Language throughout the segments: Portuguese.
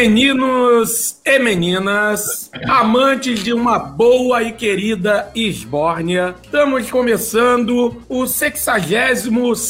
Meninos e meninas, amantes de uma boa e querida Esbórnia. Estamos começando o 62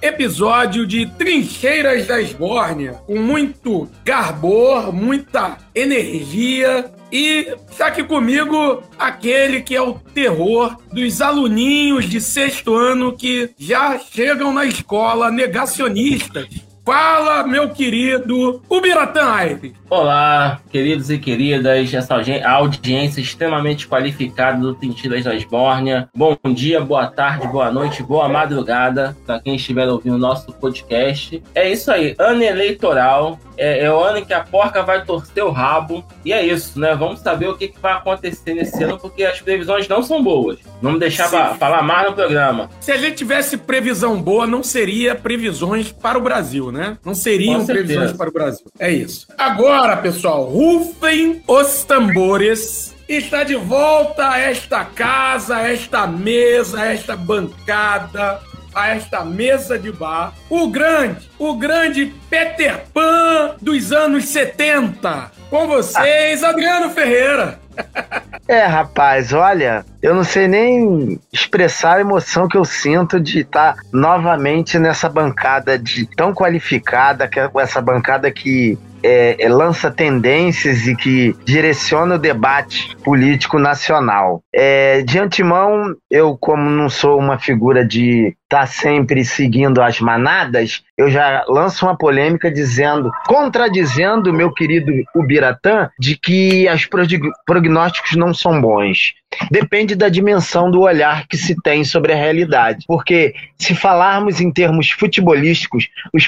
episódio de Trincheiras da Esbórnia, com muito garbor, muita energia e está aqui comigo aquele que é o terror dos aluninhos de sexto ano que já chegam na escola negacionistas. Fala, meu querido Ubiratã Aires. Olá, queridos e queridas, essa audiência extremamente qualificada do Tintilas da Esbórnia. Bom dia, boa tarde, boa noite, boa madrugada para quem estiver ouvindo o nosso podcast. É isso aí, ano eleitoral, é, é, o ano em que a porca vai torcer o rabo. E é isso, né? Vamos saber o que, que vai acontecer nesse ano, porque as previsões não são boas. Vamos deixar para falar mais no programa. Se a gente tivesse previsão boa, não seria previsões para o Brasil, né? Não seriam previsões para o Brasil. É isso. Agora, pessoal, rufem os tambores. Está de volta a esta casa, a esta mesa, a esta bancada a esta mesa de bar o grande, o grande Peter Pan dos anos 70. Com vocês, Adriano Ferreira. É, rapaz, olha, eu não sei nem expressar a emoção que eu sinto de estar novamente nessa bancada de tão qualificada, que é essa bancada que é, é, lança tendências e que direciona o debate político nacional. É, de antemão, eu, como não sou uma figura de tá sempre seguindo as manadas, eu já lanço uma polêmica dizendo, contradizendo meu querido Ubiratã, de que os prognósticos não são bons. Depende da dimensão do olhar que se tem sobre a realidade. Porque se falarmos em termos futebolísticos, os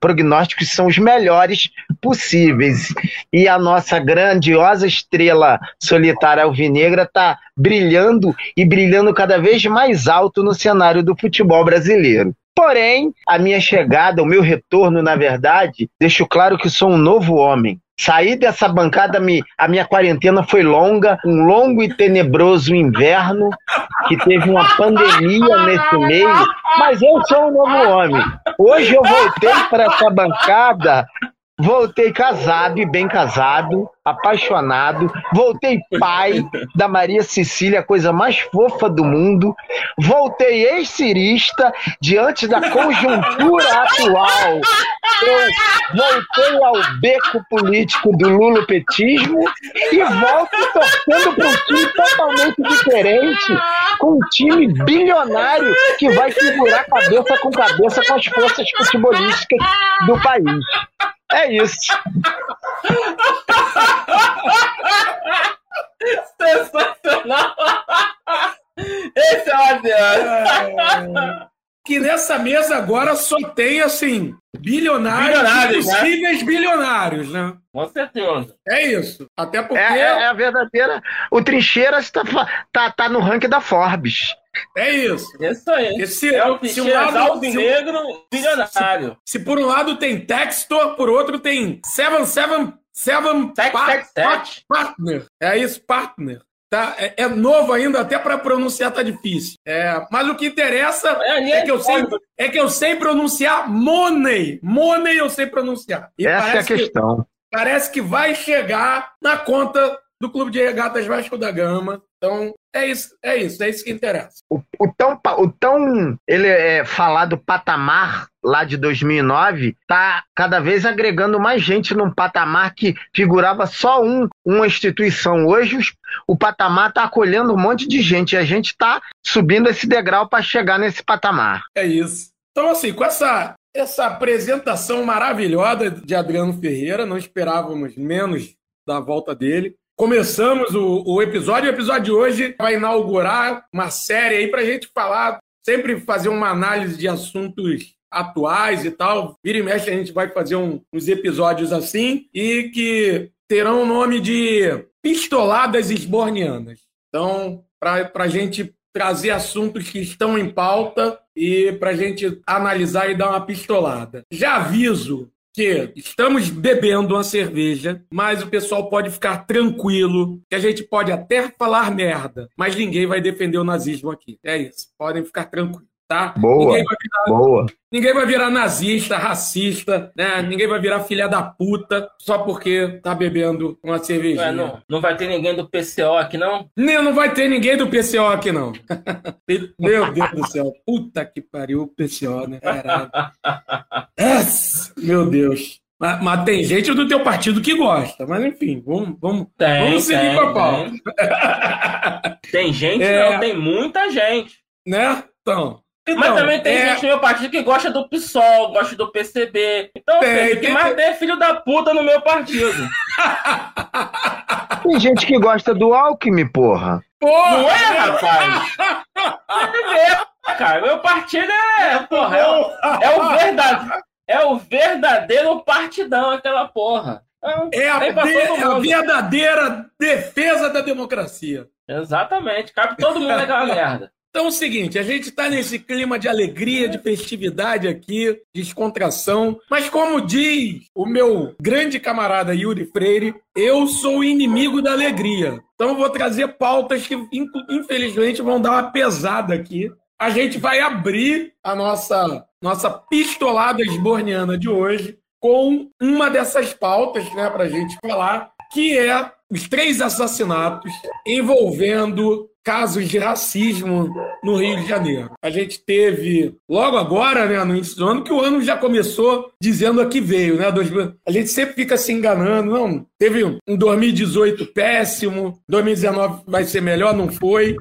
prognósticos são os melhores possíveis. E a nossa grandiosa estrela solitária alvinegra está brilhando e brilhando cada vez mais alto no cenário do futebol brasileiro. Porém, a minha chegada, o meu retorno, na verdade, deixo claro que sou um novo homem. Sair dessa bancada, a minha quarentena foi longa, um longo e tenebroso inverno, que teve uma pandemia nesse meio, mas eu sou um novo homem. Hoje eu voltei para essa bancada Voltei casado e bem casado, apaixonado. Voltei pai da Maria Cecília, a coisa mais fofa do mundo. Voltei ex-cirista diante da conjuntura atual. Eu voltei ao beco político do lulopetismo e volto torcendo para um time totalmente diferente, com um time bilionário que vai figurar cabeça com cabeça com as forças futebolísticas do país. É isso. Sensacional! Esse é o Adriano. É. Que nessa mesa agora só tem, assim, bilionários, bilionários possíveis né? bilionários, né? Com certeza. É isso. Até porque. É, é a verdadeira. O Trincheiras está tá, tá no ranking da Forbes. É isso. Isso aí. Esse, é o se um lado, negro bilionário. Se, se, por um lado tem Textor, por outro tem Seven Seven Seven pa tex, tex. Partner. É isso, Partner. Tá? É, é novo ainda, até para pronunciar tá difícil. É, mas o que interessa é, é, que eu sei, é que eu sei pronunciar money. Money eu sei pronunciar. E Essa é a questão. Que, parece que vai chegar na conta do Clube de Regatas Vasco da Gama. Então, é isso, é isso, é isso que interessa. O, o tão, o tão ele é falado patamar lá de 2009 tá cada vez agregando mais gente num patamar que figurava só um, uma instituição. Hoje os, o patamar tá acolhendo um monte de gente e a gente tá subindo esse degrau para chegar nesse patamar. É isso. Então assim, com essa essa apresentação maravilhosa de Adriano Ferreira, não esperávamos menos da volta dele. Começamos o, o episódio. O episódio de hoje vai inaugurar uma série aí para a gente falar, sempre fazer uma análise de assuntos atuais e tal. Vira e mexe, a gente vai fazer um, uns episódios assim e que terão o nome de Pistoladas Esbornianas. Então, para a gente trazer assuntos que estão em pauta e para a gente analisar e dar uma pistolada. Já aviso que estamos bebendo uma cerveja, mas o pessoal pode ficar tranquilo, que a gente pode até falar merda, mas ninguém vai defender o nazismo aqui. É isso. Podem ficar tranquilos. Tá? Boa, ninguém vai virar, boa. Ninguém vai virar nazista, racista, né? Ninguém vai virar filha da puta só porque tá bebendo uma cervejinha. Ué, não, não vai ter ninguém do PCO aqui, não? Nem, não vai ter ninguém do PCO aqui, não. Meu Deus do céu. Puta que pariu o PCO, né? Caralho. Meu Deus. Mas, mas tem gente do teu partido que gosta. Mas enfim, vamos, vamos, Tem, vamos seguir tem, com a pauta. tem. Tem gente, É. não, tem muita gente. Né? Então. Mas então, também tem é- gente no meu partido que gosta do PSOL, gosta do PCB. Então, Tem, o que tem- mais tem é filho da puta no meu partido. Tem gente que gosta do Alckmin, porra. Porra! Não é, rapaz? É, cara, meu partido é, porra, é, o, é o verdadeiro, é o verdadeiro partidão, aquela porra. Então, É a, tem de- é a verdadeira defesa da democracia. Exatamente, cabe todo mundo naquela merda. Então é o seguinte, a gente está nesse clima de alegria, de festividade aqui, descontração, mas como diz o meu grande camarada Yuri Freire, eu sou inimigo da alegria. Então vou trazer pautas que infelizmente vão dar uma pesada aqui. A gente vai abrir a nossa nossa pistolada esborniana de hoje com uma dessas pautas, né, para a gente falar, que é os três assassinatos envolvendo casos de racismo no Rio de Janeiro. A gente teve logo agora, né, no início do ano, que o ano já começou dizendo a que veio, né? A gente sempre fica se enganando, não. Teve um 2018 péssimo, 2019 vai ser melhor, não foi.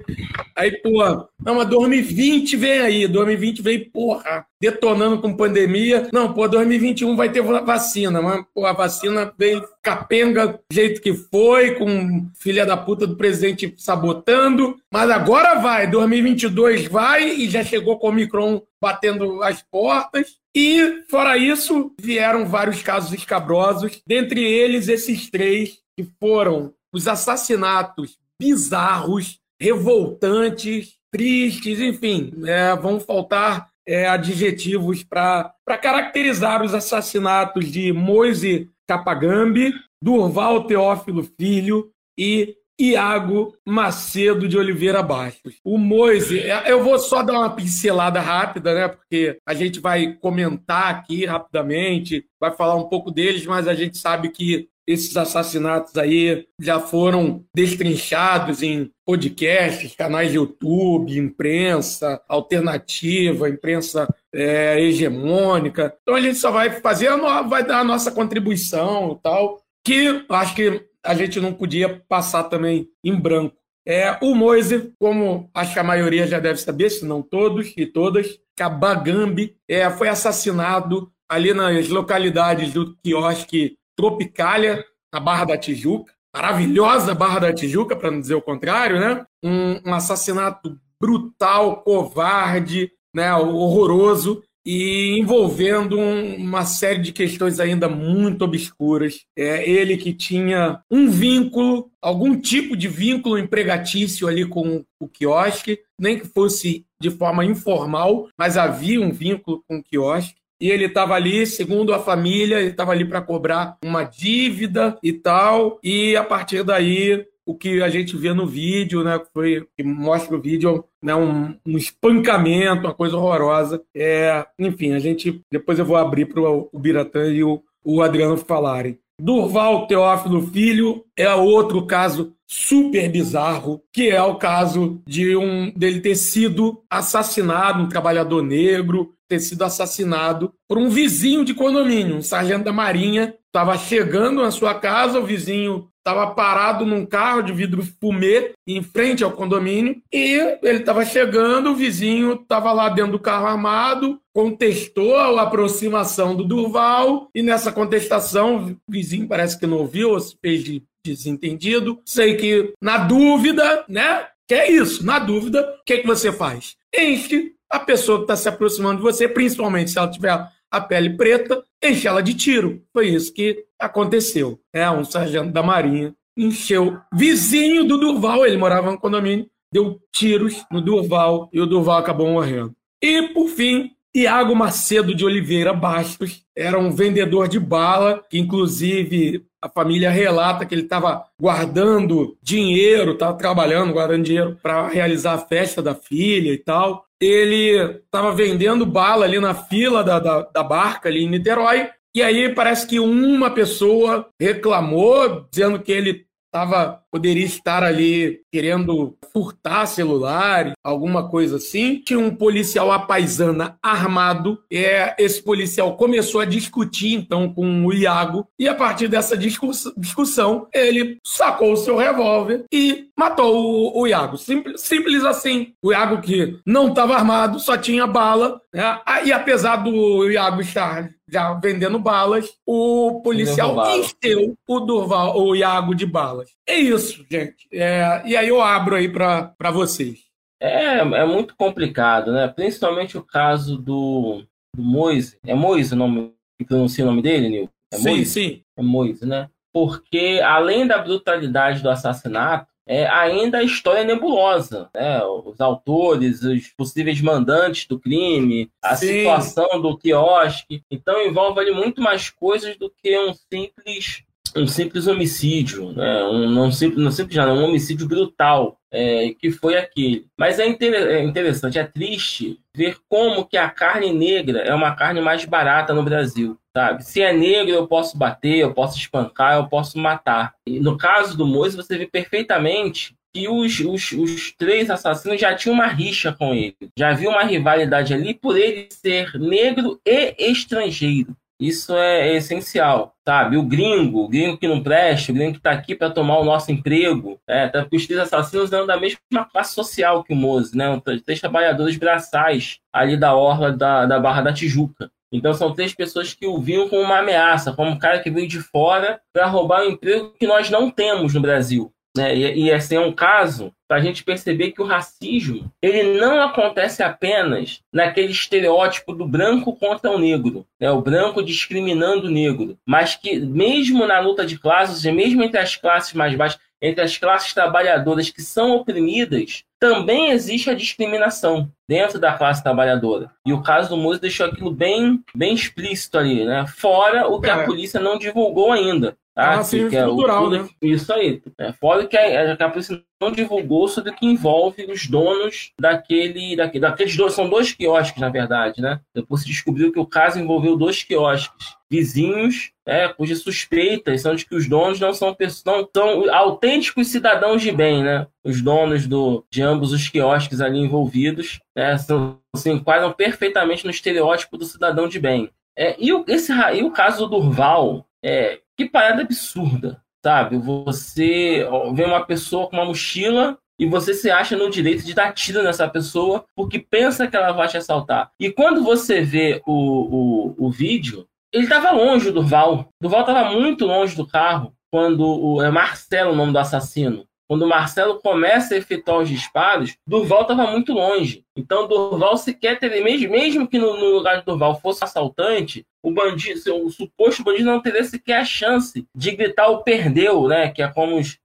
Aí, pô, não, mas 2020 vem aí, 2020 vem, porra, detonando com pandemia. Não, pô, 2021 vai ter va- vacina, mas, pô, a vacina veio capenga do jeito que foi, com filha da puta do presidente sabotando. Mas agora vai, 2022 vai e já chegou com o Omicron batendo as portas. E, fora isso, vieram vários casos escabrosos, dentre eles esses três que foram os assassinatos bizarros, revoltantes, tristes, enfim, é, vão faltar é, adjetivos para caracterizar os assassinatos de Moise Capagambi, Durval Teófilo Filho e Iago Macedo de Oliveira Bastos. O Moise, é, eu vou só dar uma pincelada rápida, né? Porque a gente vai comentar aqui rapidamente, vai falar um pouco deles, mas a gente sabe que esses assassinatos aí já foram destrinchados em podcasts, canais de YouTube, imprensa alternativa, imprensa é, hegemônica. Então a gente só vai fazer, vai dar a nossa contribuição e tal, que acho que a gente não podia passar também em branco. É, o Moise, como acho que a maioria já deve saber, se não todos e todas, Kabagambi é, foi assassinado ali nas localidades do quiosque Tropicália, na Barra da Tijuca. Maravilhosa Barra da Tijuca, para não dizer o contrário, né? Um, um assassinato brutal, covarde, né? horroroso e envolvendo um- uma série de questões ainda muito obscuras. É ele que tinha um vínculo, algum tipo de vínculo empregatício ali com o quiosque, nem que fosse de forma informal, mas havia um vínculo com o quiosque. E ele estava ali, segundo a família, ele estava ali para cobrar uma dívida e tal. E a partir daí, o que a gente vê no vídeo, né, foi que mostra o vídeo, né, um, um espancamento, uma coisa horrorosa. É, enfim, a gente depois eu vou abrir para o Biratã e o, o Adriano falarem. Durval Teófilo Filho é outro caso super bizarro, que é o caso de um dele ter sido assassinado, um trabalhador negro, ter sido assassinado por um vizinho de condomínio, um sargento da Marinha, estava chegando na sua casa, o vizinho estava parado num carro de vidro fumê em frente ao condomínio e ele estava chegando, o vizinho estava lá dentro do carro armado, contestou a aproximação do Durval e nessa contestação o vizinho parece que não ouviu, ou se fez de desentendido. Sei que na dúvida, né? Que é isso, na dúvida, o que, que você faz? Enche a pessoa que está se aproximando de você, principalmente se ela tiver a pele preta, enche ela de tiro. Foi isso que aconteceu. É, um sargento da Marinha encheu vizinho do Durval, ele morava no condomínio, deu tiros no Durval e o Durval acabou morrendo. E, por fim, Iago Macedo de Oliveira Bastos era um vendedor de bala, que inclusive a família relata que ele estava guardando dinheiro, estava trabalhando, guardando dinheiro para realizar a festa da filha e tal. Ele estava vendendo bala ali na fila da, da, da barca ali em Niterói. E aí parece que uma pessoa reclamou, dizendo que ele tava, poderia estar ali querendo furtar celular, alguma coisa assim. Tinha um policial apaisana armado. É, esse policial começou a discutir então com o Iago e a partir dessa discuss discussão ele sacou o seu revólver e matou o, o Iago. Simples, simples assim. O Iago que não estava armado, só tinha bala. Né? E apesar do Iago estar já vendendo balas, o policial encheu o Durval, o Iago de balas. É isso, gente. É, e aí eu abro aí para vocês. É, é muito complicado, né? Principalmente o caso do, do Moise. É Moise o nome que pronuncia o nome dele, Nil? É sim, Moise? sim. É Moise, né? Porque além da brutalidade do assassinato, é, ainda a história é nebulosa. Né? Os autores, os possíveis mandantes do crime, a Sim. situação do quiosque. Então envolve ali muito mais coisas do que um simples um simples homicídio, né? um, não simples, não simples não, um homicídio brutal, é, que foi aquele. Mas é, inter, é interessante, é triste ver como que a carne negra é uma carne mais barata no Brasil sabe? Se é negro, eu posso bater, eu posso espancar, eu posso matar. E no caso do Moisés, você vê perfeitamente que os, os, os três assassinos já tinham uma rixa com ele. Já havia uma rivalidade ali por ele ser negro e estrangeiro. Isso é, essencial, sabe? O gringo, o gringo que não presta, o gringo que está aqui para tomar o nosso emprego, é, tá, os três assassinos são da mesma classe social que o Mose, né? Três trabalhadores braçais ali da orla da, da Barra da Tijuca. Então são três pessoas que o viam como uma ameaça, como um cara que veio de fora para roubar um emprego que nós não temos no Brasil. Né? E, e esse é um caso para a gente perceber que o racismo ele não acontece apenas naquele estereótipo do branco contra o negro, né? o branco discriminando o negro, mas que mesmo na luta de classes, e mesmo entre as classes mais baixas, entre as classes trabalhadoras que são oprimidas, também existe a discriminação dentro da classe trabalhadora. E o caso do Moço deixou aquilo bem, bem explícito ali, né? Fora o que é. a polícia não divulgou ainda. Tá? Ah, sim, que é o, né? Isso aí. É, fora que a, que a polícia não divulgou sobre o que envolve os donos daquele, daquele, daqueles dois, são dois quiosques, na verdade, né? Depois se descobriu que o caso envolveu dois quiosques vizinhos, é, cujas suspeitas são de que os donos não são pessoas, não são autênticos cidadãos de bem, né? Os donos do, de ambos os quiosques ali envolvidos, né, são, se enquadram perfeitamente no estereótipo do cidadão de bem. É, e, o, esse, e o caso do Durval, é, que parada absurda, sabe? Você vê uma pessoa com uma mochila e você se acha no direito de dar tiro nessa pessoa porque pensa que ela vai te assaltar. E quando você vê o, o, o vídeo, ele estava longe do Durval. Durval estava muito longe do carro quando o é Marcelo o nome do assassino. Quando o Marcelo começa a efetuar os disparos, Durval estava muito longe. Então, Durval sequer teve, mesmo, que no, no lugar de Durval fosse assaltante, o bandido, o suposto bandido não teria sequer a chance de gritar o perdeu, né? Que é como os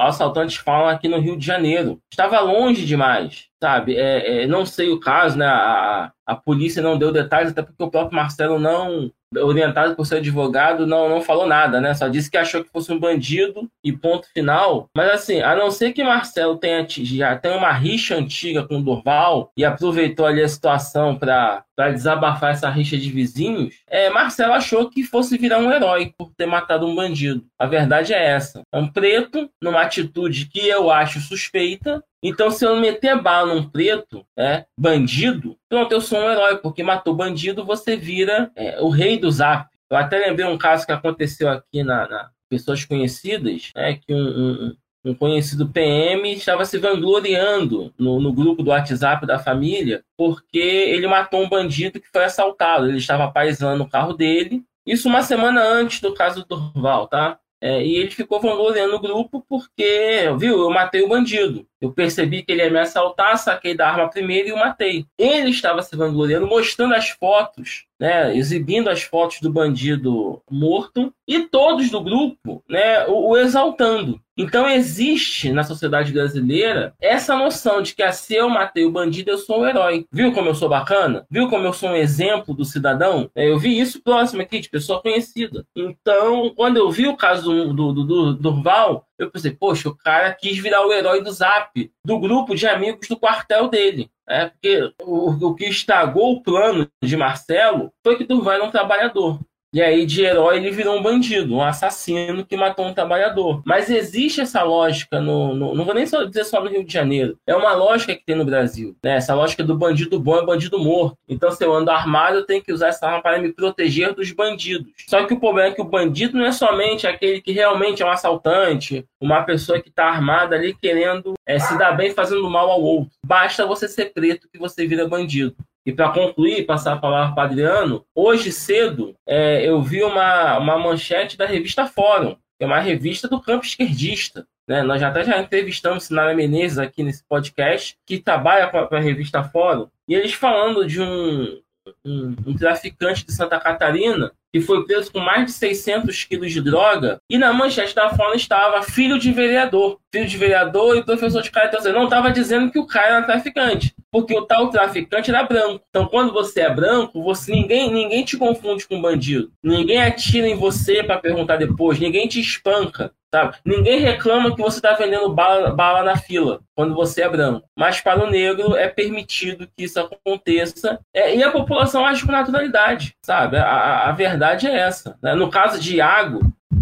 assaltantes falam aqui no Rio de Janeiro. Estava longe demais, sabe? É, é, não sei o caso, né? A, a polícia não deu detalhes, até porque o próprio Marcelo não, orientado por seu advogado, não, não falou nada, né? Só disse que achou que fosse um bandido e ponto final. Mas assim, a não ser que Marcelo tenha já tenha uma rixa antiga com o Durval e aproveitou ali a situação para desabafar essa rixa de vizinhos, é, Marcelo achou que fosse virar um herói por ter matado um bandido. A verdade é essa. Um preto, numa atitude que eu acho suspeita, então, se eu meter bala num preto, é, bandido, pronto, eu sou um herói, porque matou bandido, você vira é, o rei do zap. Eu até lembrei um caso que aconteceu aqui na, na Pessoas Conhecidas, né, que um, um, um, conhecido PM estava se vangloriando no, no grupo do WhatsApp da família, porque ele matou um bandido que foi assaltado. Ele estava paisando o carro dele, isso uma semana antes do caso do Durval, tá? É, e ele ficou vangloriando o grupo porque, viu, eu matei o bandido. Eu percebi que ele ia me assaltar, saquei da arma primeiro e o matei. Ele estava se vangloriando, mostrando as fotos, né, exibindo as fotos do bandido morto e todos do grupo, né, o, o exaltando. Então existe na sociedade brasileira essa noção de que se eu matei o bandido, eu sou um herói. Viu como eu sou bacana? Viu como eu sou um exemplo do cidadão? É, eu vi isso próximo aqui, de pessoa conhecida. Então, quando eu vi o caso do, do, do Durval, eu pensei, poxa, o cara quis virar o herói do Zap, do grupo de amigos do quartel dele. É, porque o, o que estragou o plano de Marcelo foi que Durval era um trabalhador. E aí, de herói, ele virou um bandido, um assassino que matou um trabalhador. Mas existe essa lógica, no, no, não vou nem só dizer só no Rio de Janeiro, é uma lógica que tem no Brasil. Né? Essa lógica do bandido bom é bandido morto. Então, se eu ando armado, eu tenho que usar essa arma para me proteger dos bandidos. Só que o problema é que o bandido não é somente aquele que realmente é um assaltante, uma pessoa que está armada ali querendo é, se dar bem fazendo mal ao outro. Basta você ser preto que você vira bandido. E para concluir, passar a palavra para Adriano, hoje cedo é, eu vi uma, uma manchete da revista Fórum, que é uma revista do campo esquerdista. Né? Nós já até já entrevistamos Sinara Menezes aqui nesse podcast, que trabalha para a revista Fórum, e eles falando de um, um, um traficante de Santa Catarina que foi preso com mais de 600 quilos de droga, e na manchete da Fórum estava filho de vereador. Filho de vereador e professor de. Então, não estava dizendo que o cara era traficante, porque o tal traficante era branco. Então, quando você é branco, você ninguém, ninguém te confunde com bandido. Ninguém atira em você para perguntar depois, ninguém te espanca. Sabe? Ninguém reclama que você está vendendo bala, bala na fila quando você é branco. Mas para o negro é permitido que isso aconteça. É, e a população age com naturalidade, sabe? A, a verdade é essa. Né? No caso de Iago,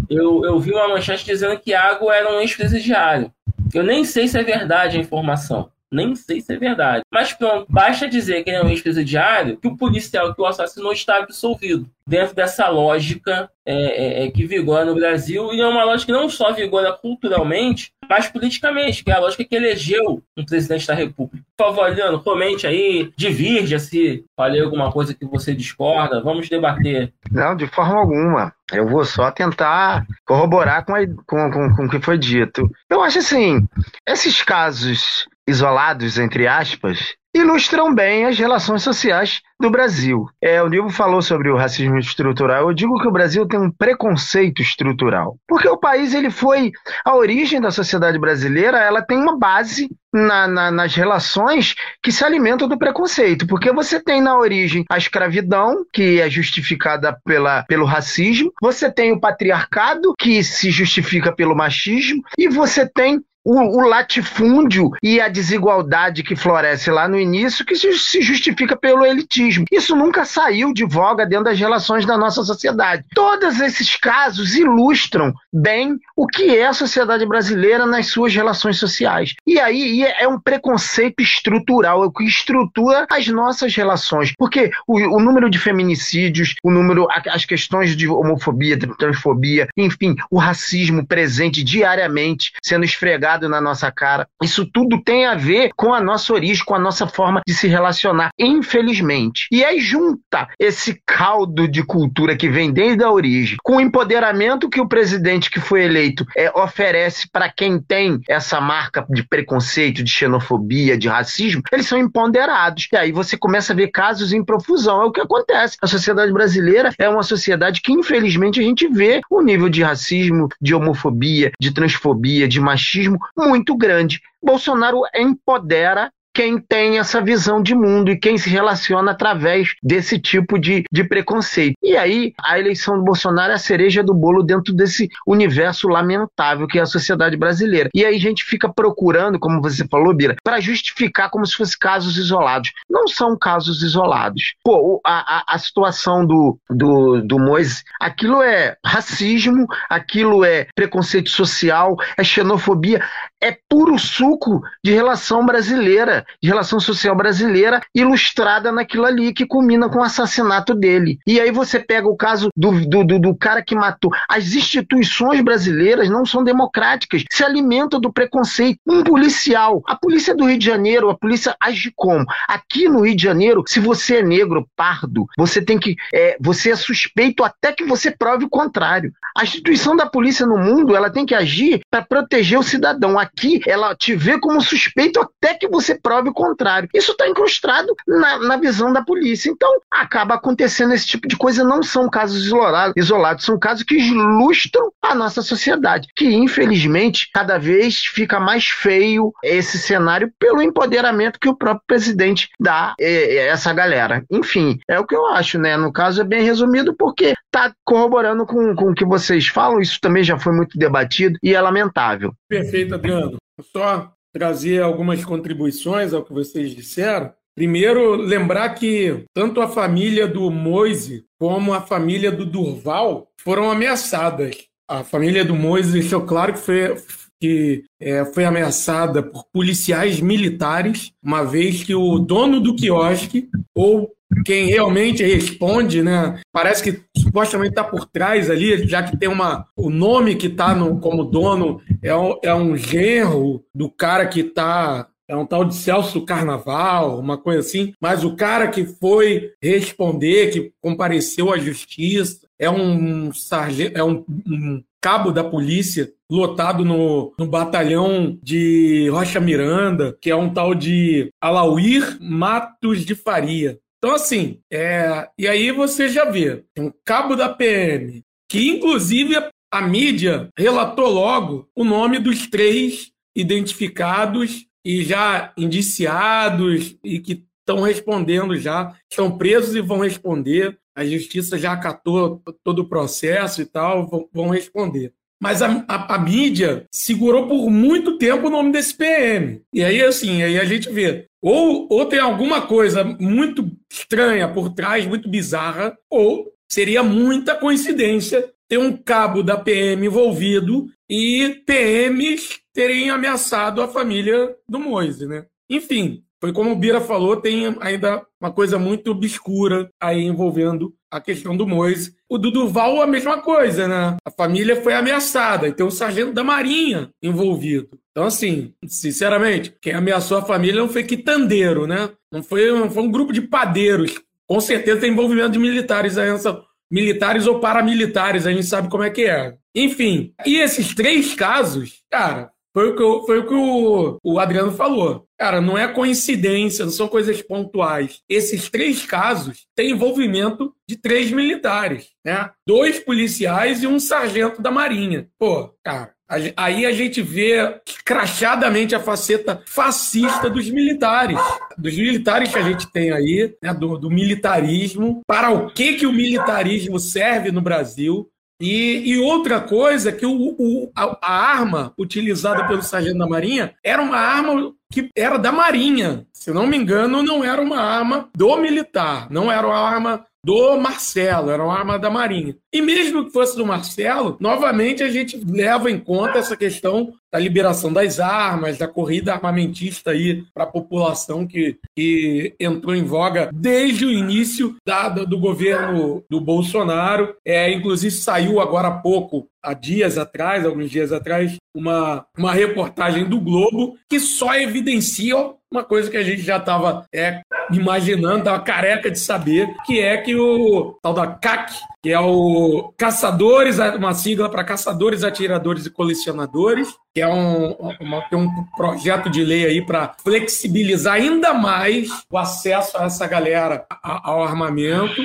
eu, eu vi uma manchete dizendo que Iago era um ex-presidiário. Eu nem sei se é verdade a informação. Nem sei se é verdade. Mas pronto, basta dizer que ele é um ex-presidiário que o policial que o assassinou está absolvido. Dentro dessa lógica é, é, é, que vigora no Brasil, e é uma lógica que não só vigora culturalmente, mas politicamente, que é a lógica que elegeu um presidente da República. Por favor, Adriano, comente aí, divirja se falei alguma coisa que você discorda, vamos debater. Não, de forma alguma. Eu vou só tentar corroborar com, a, com, com, com o que foi dito. Eu acho assim, esses casos isolados, entre aspas, ilustram bem as relações sociais do Brasil. É, o Nilvo falou sobre o racismo estrutural. Eu digo que o Brasil tem um preconceito estrutural, porque o país ele foi a origem da sociedade brasileira. Ela tem uma base na, na, nas relações que se alimentam do preconceito, porque você tem na origem a escravidão que é justificada pela, pelo racismo, você tem o patriarcado que se justifica pelo machismo e você tem o, o, latifúndio e a desigualdade que floresce lá no início, que se, se, justifica pelo elitismo. Isso nunca saiu de voga dentro das relações da nossa sociedade. Todos esses casos ilustram bem o que é a sociedade brasileira nas suas relações sociais. E aí é um preconceito estrutural, é o que estrutura as nossas relações. Porque o, o número de feminicídios, o número, as questões de homofobia, transfobia, enfim, o racismo presente diariamente sendo esfregado na nossa cara. Isso tudo tem a ver com a nossa origem, com a nossa forma de se relacionar, infelizmente. E aí junta esse caldo de cultura que vem desde a origem, com o empoderamento que o presidente que foi eleito é, oferece para quem tem essa marca de preconceito, de xenofobia, de racismo, eles são empoderados. E aí você começa a ver casos em profusão. É o que acontece. A sociedade brasileira é uma sociedade que, infelizmente, a gente vê o nível de racismo, de homofobia, de transfobia, de machismo muito grande. Bolsonaro empodera quem tem essa visão de mundo e quem se relaciona através desse tipo de, de preconceito. E aí, a eleição do Bolsonaro é a cereja do bolo dentro desse universo lamentável que é a sociedade brasileira. E aí a gente fica procurando, como você falou, Bira, para justificar como se fossem casos isolados. Não são casos isolados. Pô, a, a, a situação do, do, do Moisés, aquilo é racismo, aquilo é preconceito social, é xenofobia, é puro suco de relação brasileira de relação social brasileira ilustrada naquilo ali, que culmina com o assassinato dele. E aí você pega o caso do, do, do, do cara que matou. As instituições brasileiras não são democráticas, se alimentam do preconceito. Um policial, a polícia do Rio de Janeiro, a polícia age como? Aqui no Rio de Janeiro, se você é negro, pardo, você tem que. É, você é suspeito até que você prove o contrário. A instituição da polícia no mundo, ela tem que agir para proteger o cidadão. Aqui, ela te vê como suspeito até que você prove o contrário. Isso está incrustado na, na visão da polícia. Então, acaba acontecendo esse tipo de coisa. Não são casos isolados, isolados são casos que ilustram a nossa sociedade, que infelizmente cada vez fica mais feio esse cenário pelo empoderamento que o próprio presidente dá a é, é, essa galera. Enfim, é o que eu acho, né? No caso é bem resumido porque tá corroborando com, com o que vocês falam, isso também já foi muito debatido e é lamentável. Perfeito, Adriano. Só trazer algumas contribuições ao que vocês disseram. Primeiro, lembrar que tanto a família do Moise como a família do Durval foram ameaçadas. A família do Moise deixou claro que foi, que é, foi ameaçada por policiais militares, uma vez que o dono do quiosque, ou quem realmente responde, né? Parece que supostamente está por trás ali, já que tem uma. O nome que está como dono é um, é um genro do cara que está é um tal de Celso Carnaval, uma coisa assim, mas o cara que foi responder, que compareceu à justiça, é um sargento, é um, um cabo da polícia lotado no, no batalhão de Rocha Miranda, que é um tal de Alauir Matos de Faria. Então, assim, é... e aí você já vê, tem um cabo da PM, que inclusive a mídia relatou logo o nome dos três identificados e já indiciados e que estão respondendo já, estão presos e vão responder. A justiça já acatou todo o processo e tal, vão, vão responder. Mas a, a, a, mídia segurou por muito tempo o nome desse PM. E aí, assim, aí a gente vê. Ou, ou tem alguma coisa muito estranha por trás, muito bizarra, ou seria muita coincidência ter um cabo da PM envolvido e PMs terem ameaçado a família do Moise, né? Enfim, foi como o Bira falou, tem ainda uma coisa muito obscura aí envolvendo a questão do Moise. O do Duval, a mesma coisa, né? A família foi ameaçada e tem o sargento da Marinha envolvido. Então, assim, sinceramente, quem ameaçou a família não foi quitandeiro, né? Não foi, não foi um grupo de padeiros. Com certeza tem envolvimento de militares aí nessa, militares ou paramilitares, a gente sabe como é que é. Enfim, e esses três casos, cara, foi o que, eu, foi o, que o, o Adriano falou. Cara, não é coincidência, não são coisas pontuais. Esses três casos têm envolvimento de três militares, né? Dois policiais e um sargento da Marinha. Pô, cara, Aí a gente vê crachadamente a faceta fascista dos militares, dos militares que a gente tem aí, né, do, do militarismo, para o que, que o militarismo serve no Brasil, e, e, outra coisa que o, o a, a, arma utilizada pelo sargento da Marinha era uma arma que era da Marinha. Se não me engano, não era uma arma do militar, não era uma arma do Marcelo, era uma arma da Marinha. E mesmo que fosse do Marcelo, novamente a gente leva em conta essa questão da liberação das armas, da corrida armamentista aí para a população que, que entrou em voga desde o início da, do governo do Bolsonaro. É, inclusive saiu agora há pouco, há dias atrás, alguns dias atrás, uma, uma reportagem do Globo que só evidencia uma coisa que a gente já estava é, imaginando, estava careca de saber, que é que o tal da CAC, que é o Caçadores, uma sigla para Caçadores, Atiradores e Colecionadores, que é um, uma, um projeto de lei aí para flexibilizar ainda mais o acesso a essa galera ao armamento.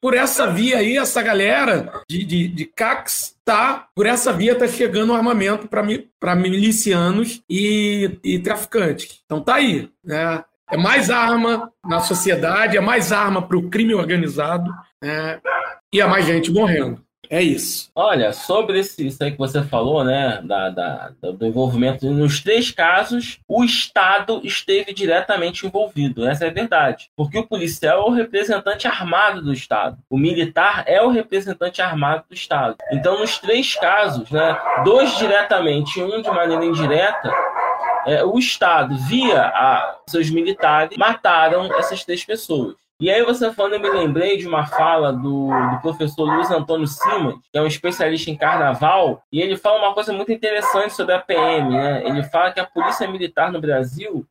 Por essa via aí, essa galera de, de, de CACs tá, por essa via tá chegando armamento para milicianos e, e traficantes. Então tá aí, né? É mais arma na sociedade, é mais arma para o crime organizado é, e é mais gente morrendo. É isso. Olha, sobre esse, isso aí que você falou, né, da, da, do envolvimento, nos três casos, o Estado esteve diretamente envolvido, essa é a verdade. Porque o policial é o representante armado do Estado, o militar é o representante armado do Estado. Então, nos três casos, né, dois diretamente e um de maneira indireta, é, o Estado, via a, seus militares, mataram essas três pessoas. E aí você falando, eu me lembrei de uma fala do, do, professor Luiz Antônio Simas, que é um especialista em carnaval, e ele fala uma coisa muito interessante sobre a PM, né? Ele fala que a polícia militar no Brasil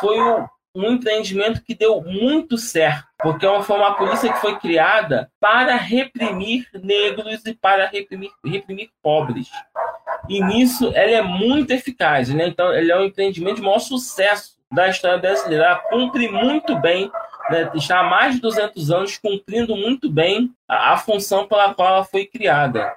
foi um, um empreendimento que deu muito certo, porque é foi uma polícia que foi criada para reprimir negros e para reprimir, reprimir pobres. E nisso ela é muito eficaz, né? Então, ele é um empreendimento de maior sucesso da história brasileira. Ela cumpre muito bem né, está há mais de 200 anos cumprindo muito bem a, a função pela qual ela foi criada.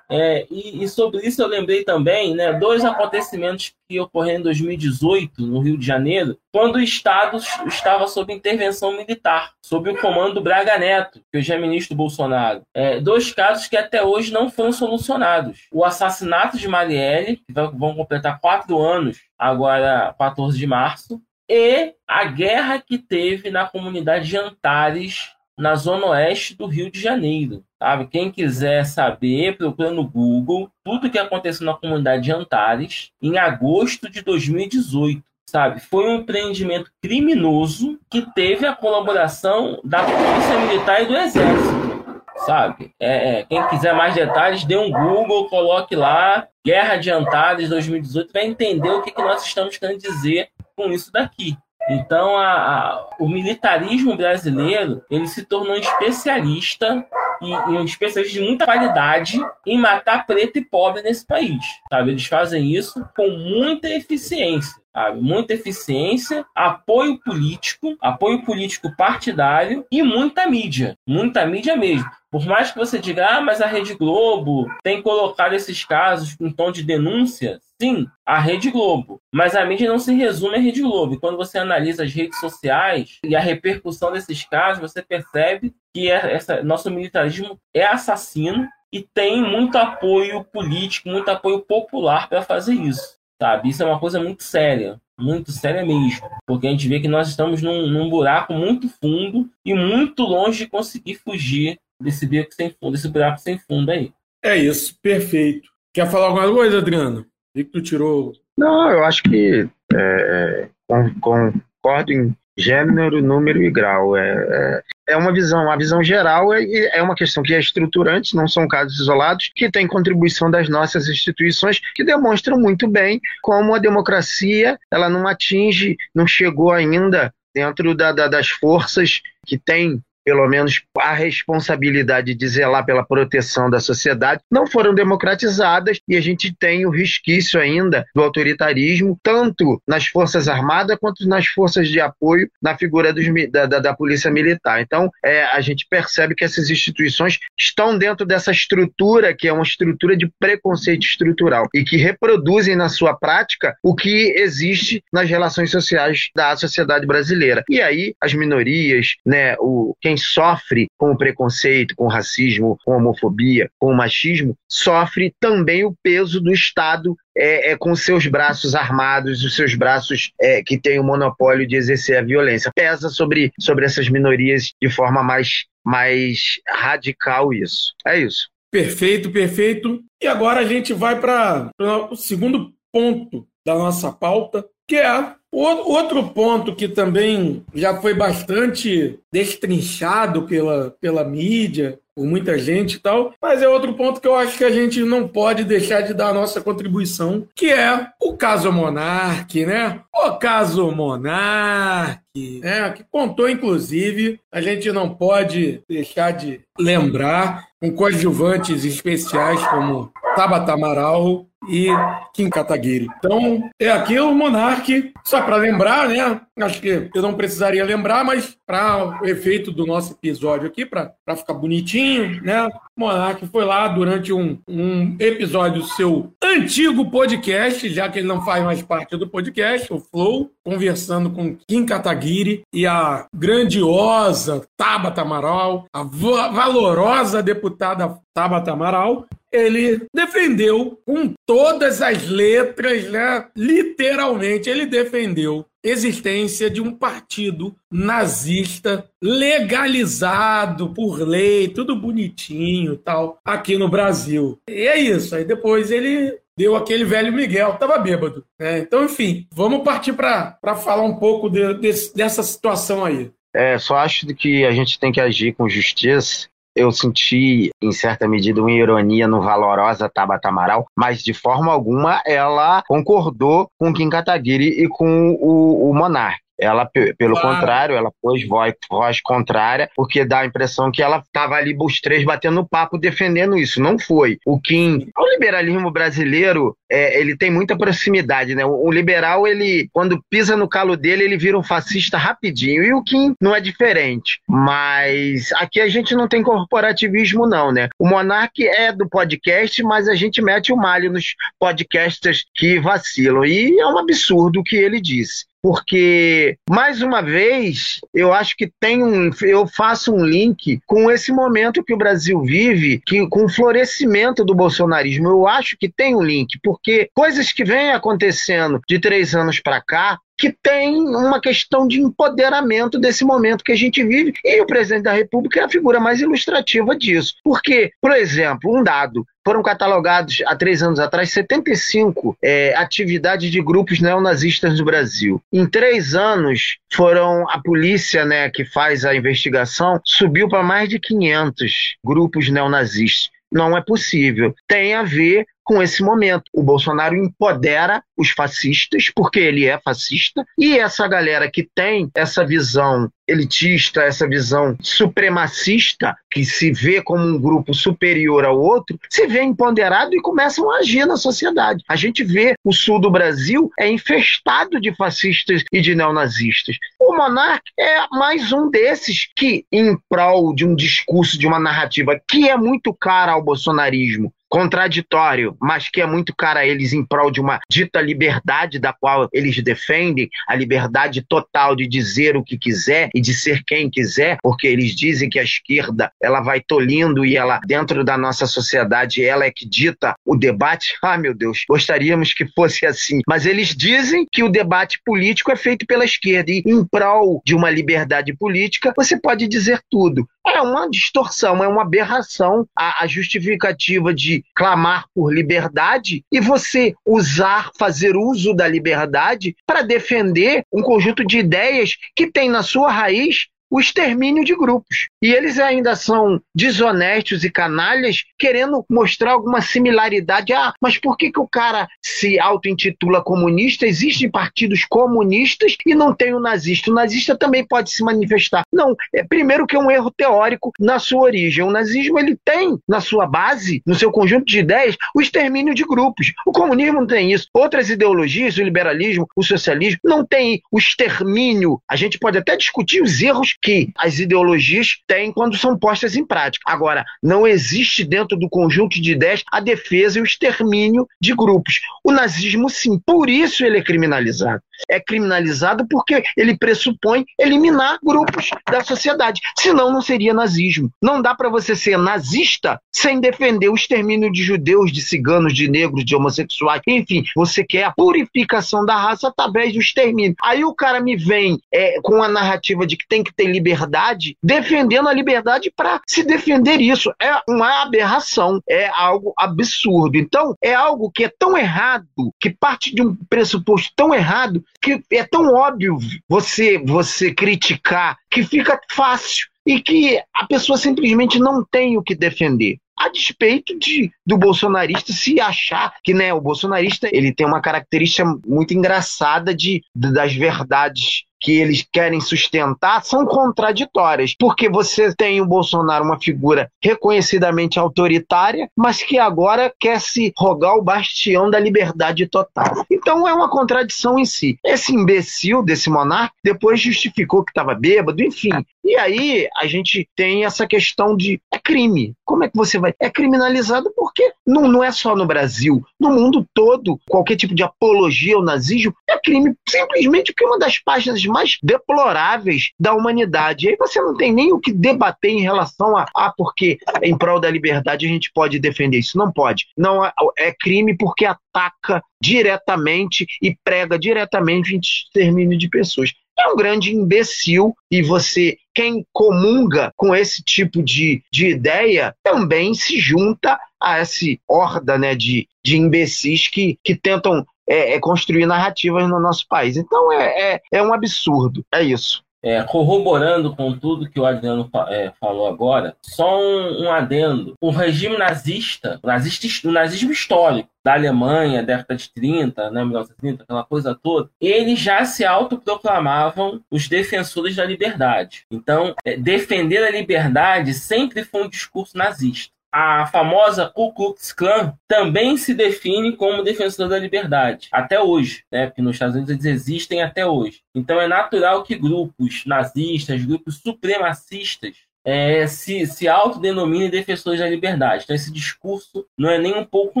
É, e, e, sobre isso eu lembrei também né, dois acontecimentos que ocorreram em 2018, no Rio de Janeiro, quando o Estado estava sob intervenção militar, sob o comando do Braga Neto, que hoje é ministro Bolsonaro. É, dois casos que até hoje não foram solucionados. O assassinato de Marielle, que vão completar quatro anos, agora 14 de março, e a guerra que teve na comunidade de Antares, na zona oeste do Rio de Janeiro. Sabe? Quem quiser saber, procura no Google tudo que aconteceu na comunidade de Antares em agosto de 2018. Sabe? Foi um empreendimento criminoso que teve a colaboração da Polícia Militar e do Exército sabe? É, é, quem quiser mais detalhes, dê um Google, coloque lá Guerra de Antares 2018, vai entender o que, que nós estamos querendo dizer com isso daqui. Então, a, a, o militarismo brasileiro ele se tornou um especialista e, e, um especialista de muita qualidade em matar preto e pobre nesse país. Sabe? Eles fazem isso com muita eficiência. Sabe? Muita eficiência, apoio político, apoio político partidário e muita mídia. Muita mídia mesmo. Por mais que você diga, ah, mas a Rede Globo tem colocado esses casos em tom de denúncia, sim, a Rede Globo. Mas a mídia não se resume à Rede Globo. Quando você analisa as redes sociais e a repercussão desses casos, você percebe que é essa, nosso militarismo é assassino e tem muito apoio político, muito apoio popular para fazer isso. Sabe? Isso é uma coisa muito séria muito séria mesmo, porque a gente vê que nós estamos num, num, buraco muito fundo e muito longe de conseguir fugir desse beco sem fundo, desse buraco sem fundo aí. É isso, perfeito. Quer falar alguma coisa, Adriano? Vi que tu tirou. Não, eu acho que é, é concordo em gênero, número e grau. É, é, é uma visão, a visão geral é, é uma questão que é estruturante, não são casos isolados, que tem contribuição das nossas instituições que demonstram muito bem como a democracia ela não atinge, não chegou ainda dentro da, da, das forças que têm pelo menos a responsabilidade de zelar pela proteção da sociedade, não foram democratizadas e a gente tem o resquício ainda do autoritarismo, tanto nas Forças Armadas quanto nas forças de apoio na figura dos, da, da, da, Polícia Militar. Então, é, a gente percebe que essas instituições estão dentro dessa estrutura que é uma estrutura de preconceito estrutural e que reproduzem na sua prática o que existe nas relações sociais da sociedade brasileira. E aí, as minorias, né, o, quem quem sofre com o preconceito, com o racismo, com a homofobia, com o machismo, sofre também o peso do Estado é, é, com seus braços armados, os seus braços é, que têm o monopólio de exercer a violência. Pesa sobre, sobre essas minorias de forma mais, mais radical isso. É isso. Perfeito, perfeito. E agora a gente vai para o segundo ponto da nossa pauta, que é outro ponto que também já foi bastante destrinchado pela, pela mídia, por muita gente e tal, mas é outro ponto que eu acho que a gente não pode deixar de dar a nossa contribuição, que é o caso Monarque, né? O caso Monarque, né? Que contou, inclusive, a gente não pode deixar de lembrar com coadjuvantes especiais como Tabata Amaral e Kim Kataguiri. Então, é aqui o Monark, só para lembrar, né? Acho que eu não precisaria lembrar, mas para o efeito do nosso episódio aqui, para ficar bonitinho, né? O Monark foi lá durante um, um episódio do seu antigo podcast, já que ele não faz mais parte do podcast, o Flow, conversando com Kim Kataguiri e a grandiosa Tabata Amaral, a valorosa deputada Tabata Amaral, ele defendeu com todas as letras, né? Literalmente, ele defendeu existência de um partido nazista legalizado por lei, tudo bonitinho, tal, aqui no Brasil. E é isso. Aí depois ele deu aquele velho Miguel, tava bêbado. Né? Então, enfim, vamos partir para falar um pouco de, de, dessa situação aí. É, só acho que a gente tem que agir com justiça eu senti, em certa medida, uma ironia no valorosa Tabata Amaral, mas de forma alguma ela concordou com Kim Kataguiri e com o, o Monark. Ela, pelo claro. contrário, ela pôs voz, voz contrária, porque dá a impressão que ela estava ali, os três batendo papo, defendendo isso. Não foi. O Kim, o liberalismo brasileiro, é, ele tem muita proximidade, né? O, o, liberal, ele, quando pisa no calo dele, ele vira um fascista rapidinho. E o Kim não é diferente. Mas aqui a gente não tem corporativismo, não, né? O Monark é do podcast, mas a gente mete o malho nos podcasters que vacilam. E é um absurdo o que ele disse porque mais uma vez eu acho que tem um eu faço um link com esse momento que o Brasil vive, que com o florescimento do bolsonarismo. Eu acho que tem um link, porque coisas que vêm acontecendo de três anos para cá que tem uma questão de empoderamento desse momento que a gente vive, e o presidente da República é a figura mais ilustrativa disso. Porque, por exemplo, um dado, foram catalogados há três anos atrás 75 é, atividades de grupos neonazistas no Brasil. Em três anos, foram a polícia, né, que faz a investigação, subiu para mais de 500 grupos neonazistas. Não é possível. Tem a ver com esse momento. O Bolsonaro empodera os fascistas, porque ele é fascista, e essa galera que tem essa visão elitista, essa visão supremacista, que se vê como um grupo superior ao outro, se vê empoderado e começam a agir na sociedade. A gente vê o sul do Brasil é infestado de fascistas e de neonazistas. O monarca é mais um desses que, em prol de um discurso, de uma narrativa que é muito cara ao bolsonarismo, contraditório, mas que é muito cara a eles em prol de uma dita liberdade da qual eles defendem, a liberdade total de dizer o que quiser e de ser quem quiser, porque eles dizem que a esquerda ela vai tolindo e ela dentro da nossa sociedade ela é que dita o debate. Ah, meu Deus, gostaríamos que fosse assim, mas eles dizem que o debate político é feito pela esquerda e em prol de uma liberdade política você pode dizer tudo. É uma distorção, é uma aberração a, a justificativa de clamar por liberdade e você usar, fazer uso da liberdade para defender um conjunto de ideias que tem na sua raiz o extermínio de grupos. E eles ainda são desonestos e canalhas, querendo mostrar alguma similaridade. Ah, mas por que, que o cara se auto-intitula comunista? Existem partidos comunistas e não tem o nazista. O nazista também pode se manifestar. Não, é primeiro que é um erro teórico na sua origem. O nazismo ele tem na sua base, no seu conjunto de ideias, o extermínio de grupos. O comunismo não tem isso. Outras ideologias, o liberalismo, o socialismo, não tem o extermínio. A gente pode até discutir os erros que as ideologias têm quando são postas em prática. Agora, não existe dentro do conjunto de ideias a defesa e o extermínio de grupos. O nazismo, sim, por isso ele é criminalizado. É criminalizado porque ele pressupõe eliminar grupos da sociedade. Senão, não seria nazismo. Não dá para você ser nazista sem defender o extermínio de judeus, de ciganos, de negros, de homossexuais. Enfim, você quer a purificação da raça através do extermínio. Aí o cara me vem é, com a narrativa de que tem que ter liberdade, defendendo a liberdade para se defender isso. É uma aberração, é algo absurdo. Então, é algo que é tão errado, que parte de um pressuposto tão errado, que é tão óbvio você, você criticar, que fica fácil e que a pessoa simplesmente não tem o que defender a despeito de do bolsonarista se achar que né, o bolsonarista ele tem uma característica muito engraçada de, de das verdades que eles querem sustentar são contraditórias, porque você tem o Bolsonaro uma figura reconhecidamente autoritária, mas que agora quer se rogar o bastião da liberdade total. Então é uma contradição em si. Esse imbecil desse monarca depois justificou que estava bêbado, enfim. E aí a gente tem essa questão de é crime. Como é que você vai? É criminalizado porque não, não é só no Brasil, no mundo todo, qualquer tipo de apologia ao nazismo é crime simplesmente porque é uma das páginas mais deploráveis da humanidade. E aí você não tem nem o que debater em relação a, ah, porque em prol da liberdade a gente pode defender isso. Não pode. Não é, é crime porque ataca diretamente e prega diretamente o extermínio de pessoas. É um grande imbecil e você, quem comunga com esse tipo de, de ideia, também se junta a essa horda né, de, de imbecis que, que tentam é, é construir narrativas no nosso país. Então é, é, é um absurdo, é isso. É, corroborando com tudo que o Adriano é, falou agora, só um, um, adendo. O regime nazista, o, nazista, o nazismo histórico da Alemanha, década de 30, né, 1930, aquela coisa toda, eles já se autoproclamavam os defensores da liberdade. Então, é, defender a liberdade sempre foi um discurso nazista a famosa Ku Klux Klan também se define como defensor da liberdade, até hoje, né? Porque nos Estados Unidos eles existem até hoje. Então é natural que grupos nazistas, grupos supremacistas é, se, se autodenominem defensores da liberdade. Então esse discurso não é nem um pouco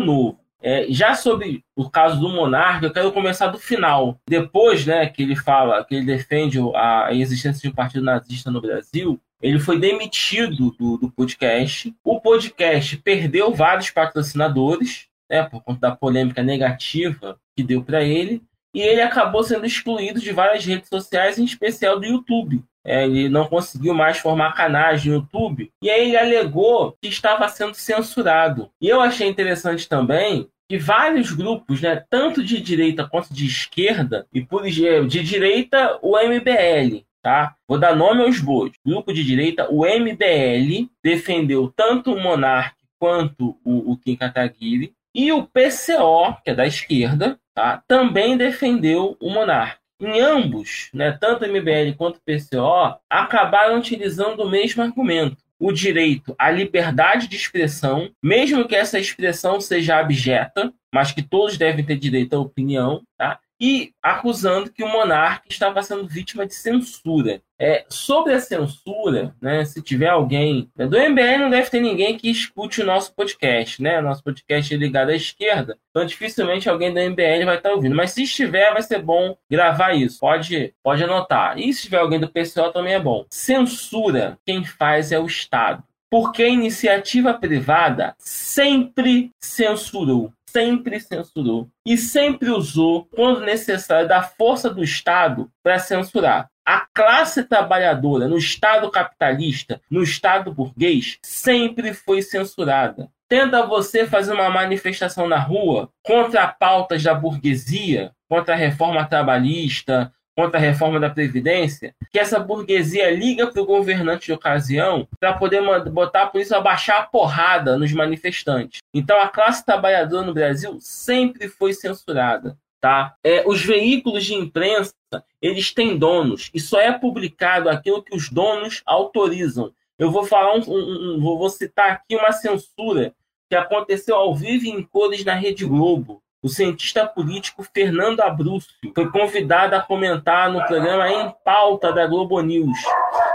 novo. É, já sobre o caso do monarca, eu quero começar do final. Depois, né, que ele fala que ele defende a existência de um partido nazista no Brasil, ele foi demitido do, do podcast. O podcast perdeu vários patrocinadores, né, por conta da polêmica negativa que deu para ele. E ele acabou sendo excluído de várias redes sociais, em especial do YouTube. É, ele não conseguiu mais formar canais no YouTube. E aí ele alegou que estava sendo censurado. E eu achei interessante também que vários grupos, né, tanto de direita quanto de esquerda, e por de direita o MBL, tá? Vou dar nome aos bois. Grupo de direita, o MBL defendeu tanto o Monark quanto o, o Kim Kataguiri. E o PCO, que é da esquerda, tá? também defendeu o Monark. Em ambos, né, tanto MBL quanto PCO, acabaram utilizando o mesmo argumento. O direito à liberdade de expressão, mesmo que essa expressão seja abjeta, mas que todos devem ter direito à opinião, tá? e acusando que o monarca estava sendo vítima de censura. É, sobre a censura, né, se tiver alguém né, do MBL, não deve ter ninguém que escute o nosso podcast, né? Nosso podcast é ligado à esquerda, então dificilmente alguém do MBL vai estar ouvindo. Mas se estiver, vai ser bom gravar isso. Pode, pode anotar. E se tiver alguém do PCO também é bom. Censura, quem faz é o Estado. Porque a iniciativa privada sempre censurou sempre censurou e sempre usou, quando necessário, da força do Estado para censurar. A classe trabalhadora no Estado capitalista, no Estado burguês, sempre foi censurada. Tenta você fazer uma manifestação na rua contra pautas da burguesia, contra a reforma trabalhista, contra a reforma da Previdência, que essa burguesia liga para o governante de ocasião para poder botar a polícia a baixar a porrada nos manifestantes. Então a classe trabalhadora no Brasil sempre foi censurada. Tá? É, os veículos de imprensa eles têm donos e só é publicado aquilo que os donos autorizam. Eu vou falar um, um, um, vou citar aqui uma censura que aconteceu ao vivo em cores na Rede Globo o cientista político Fernando Abrúcio foi convidado a comentar no programa Em Pauta da Globo News.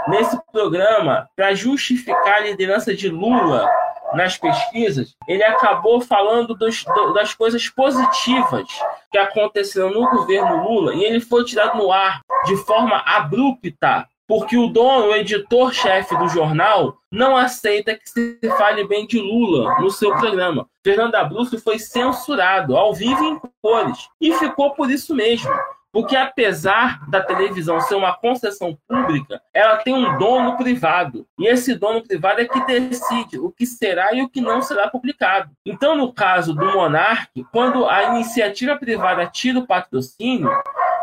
Nesse programa, para justificar a liderança de Lula nas pesquisas, ele acabou falando dos, das coisas positivas que aconteceram no governo Lula e ele foi tirado no ar de forma abrupta porque o dono, o editor-chefe do jornal, não aceita que se fale bem de Lula no seu programa. Fernando Abruzzo foi censurado, ao vivo em cores, e ficou por isso mesmo. Porque apesar da televisão ser uma concessão pública, ela tem um dono privado. E esse dono privado é que decide o que será e o que não será publicado. Então, no caso do Monarque, quando a iniciativa privada tira o patrocínio,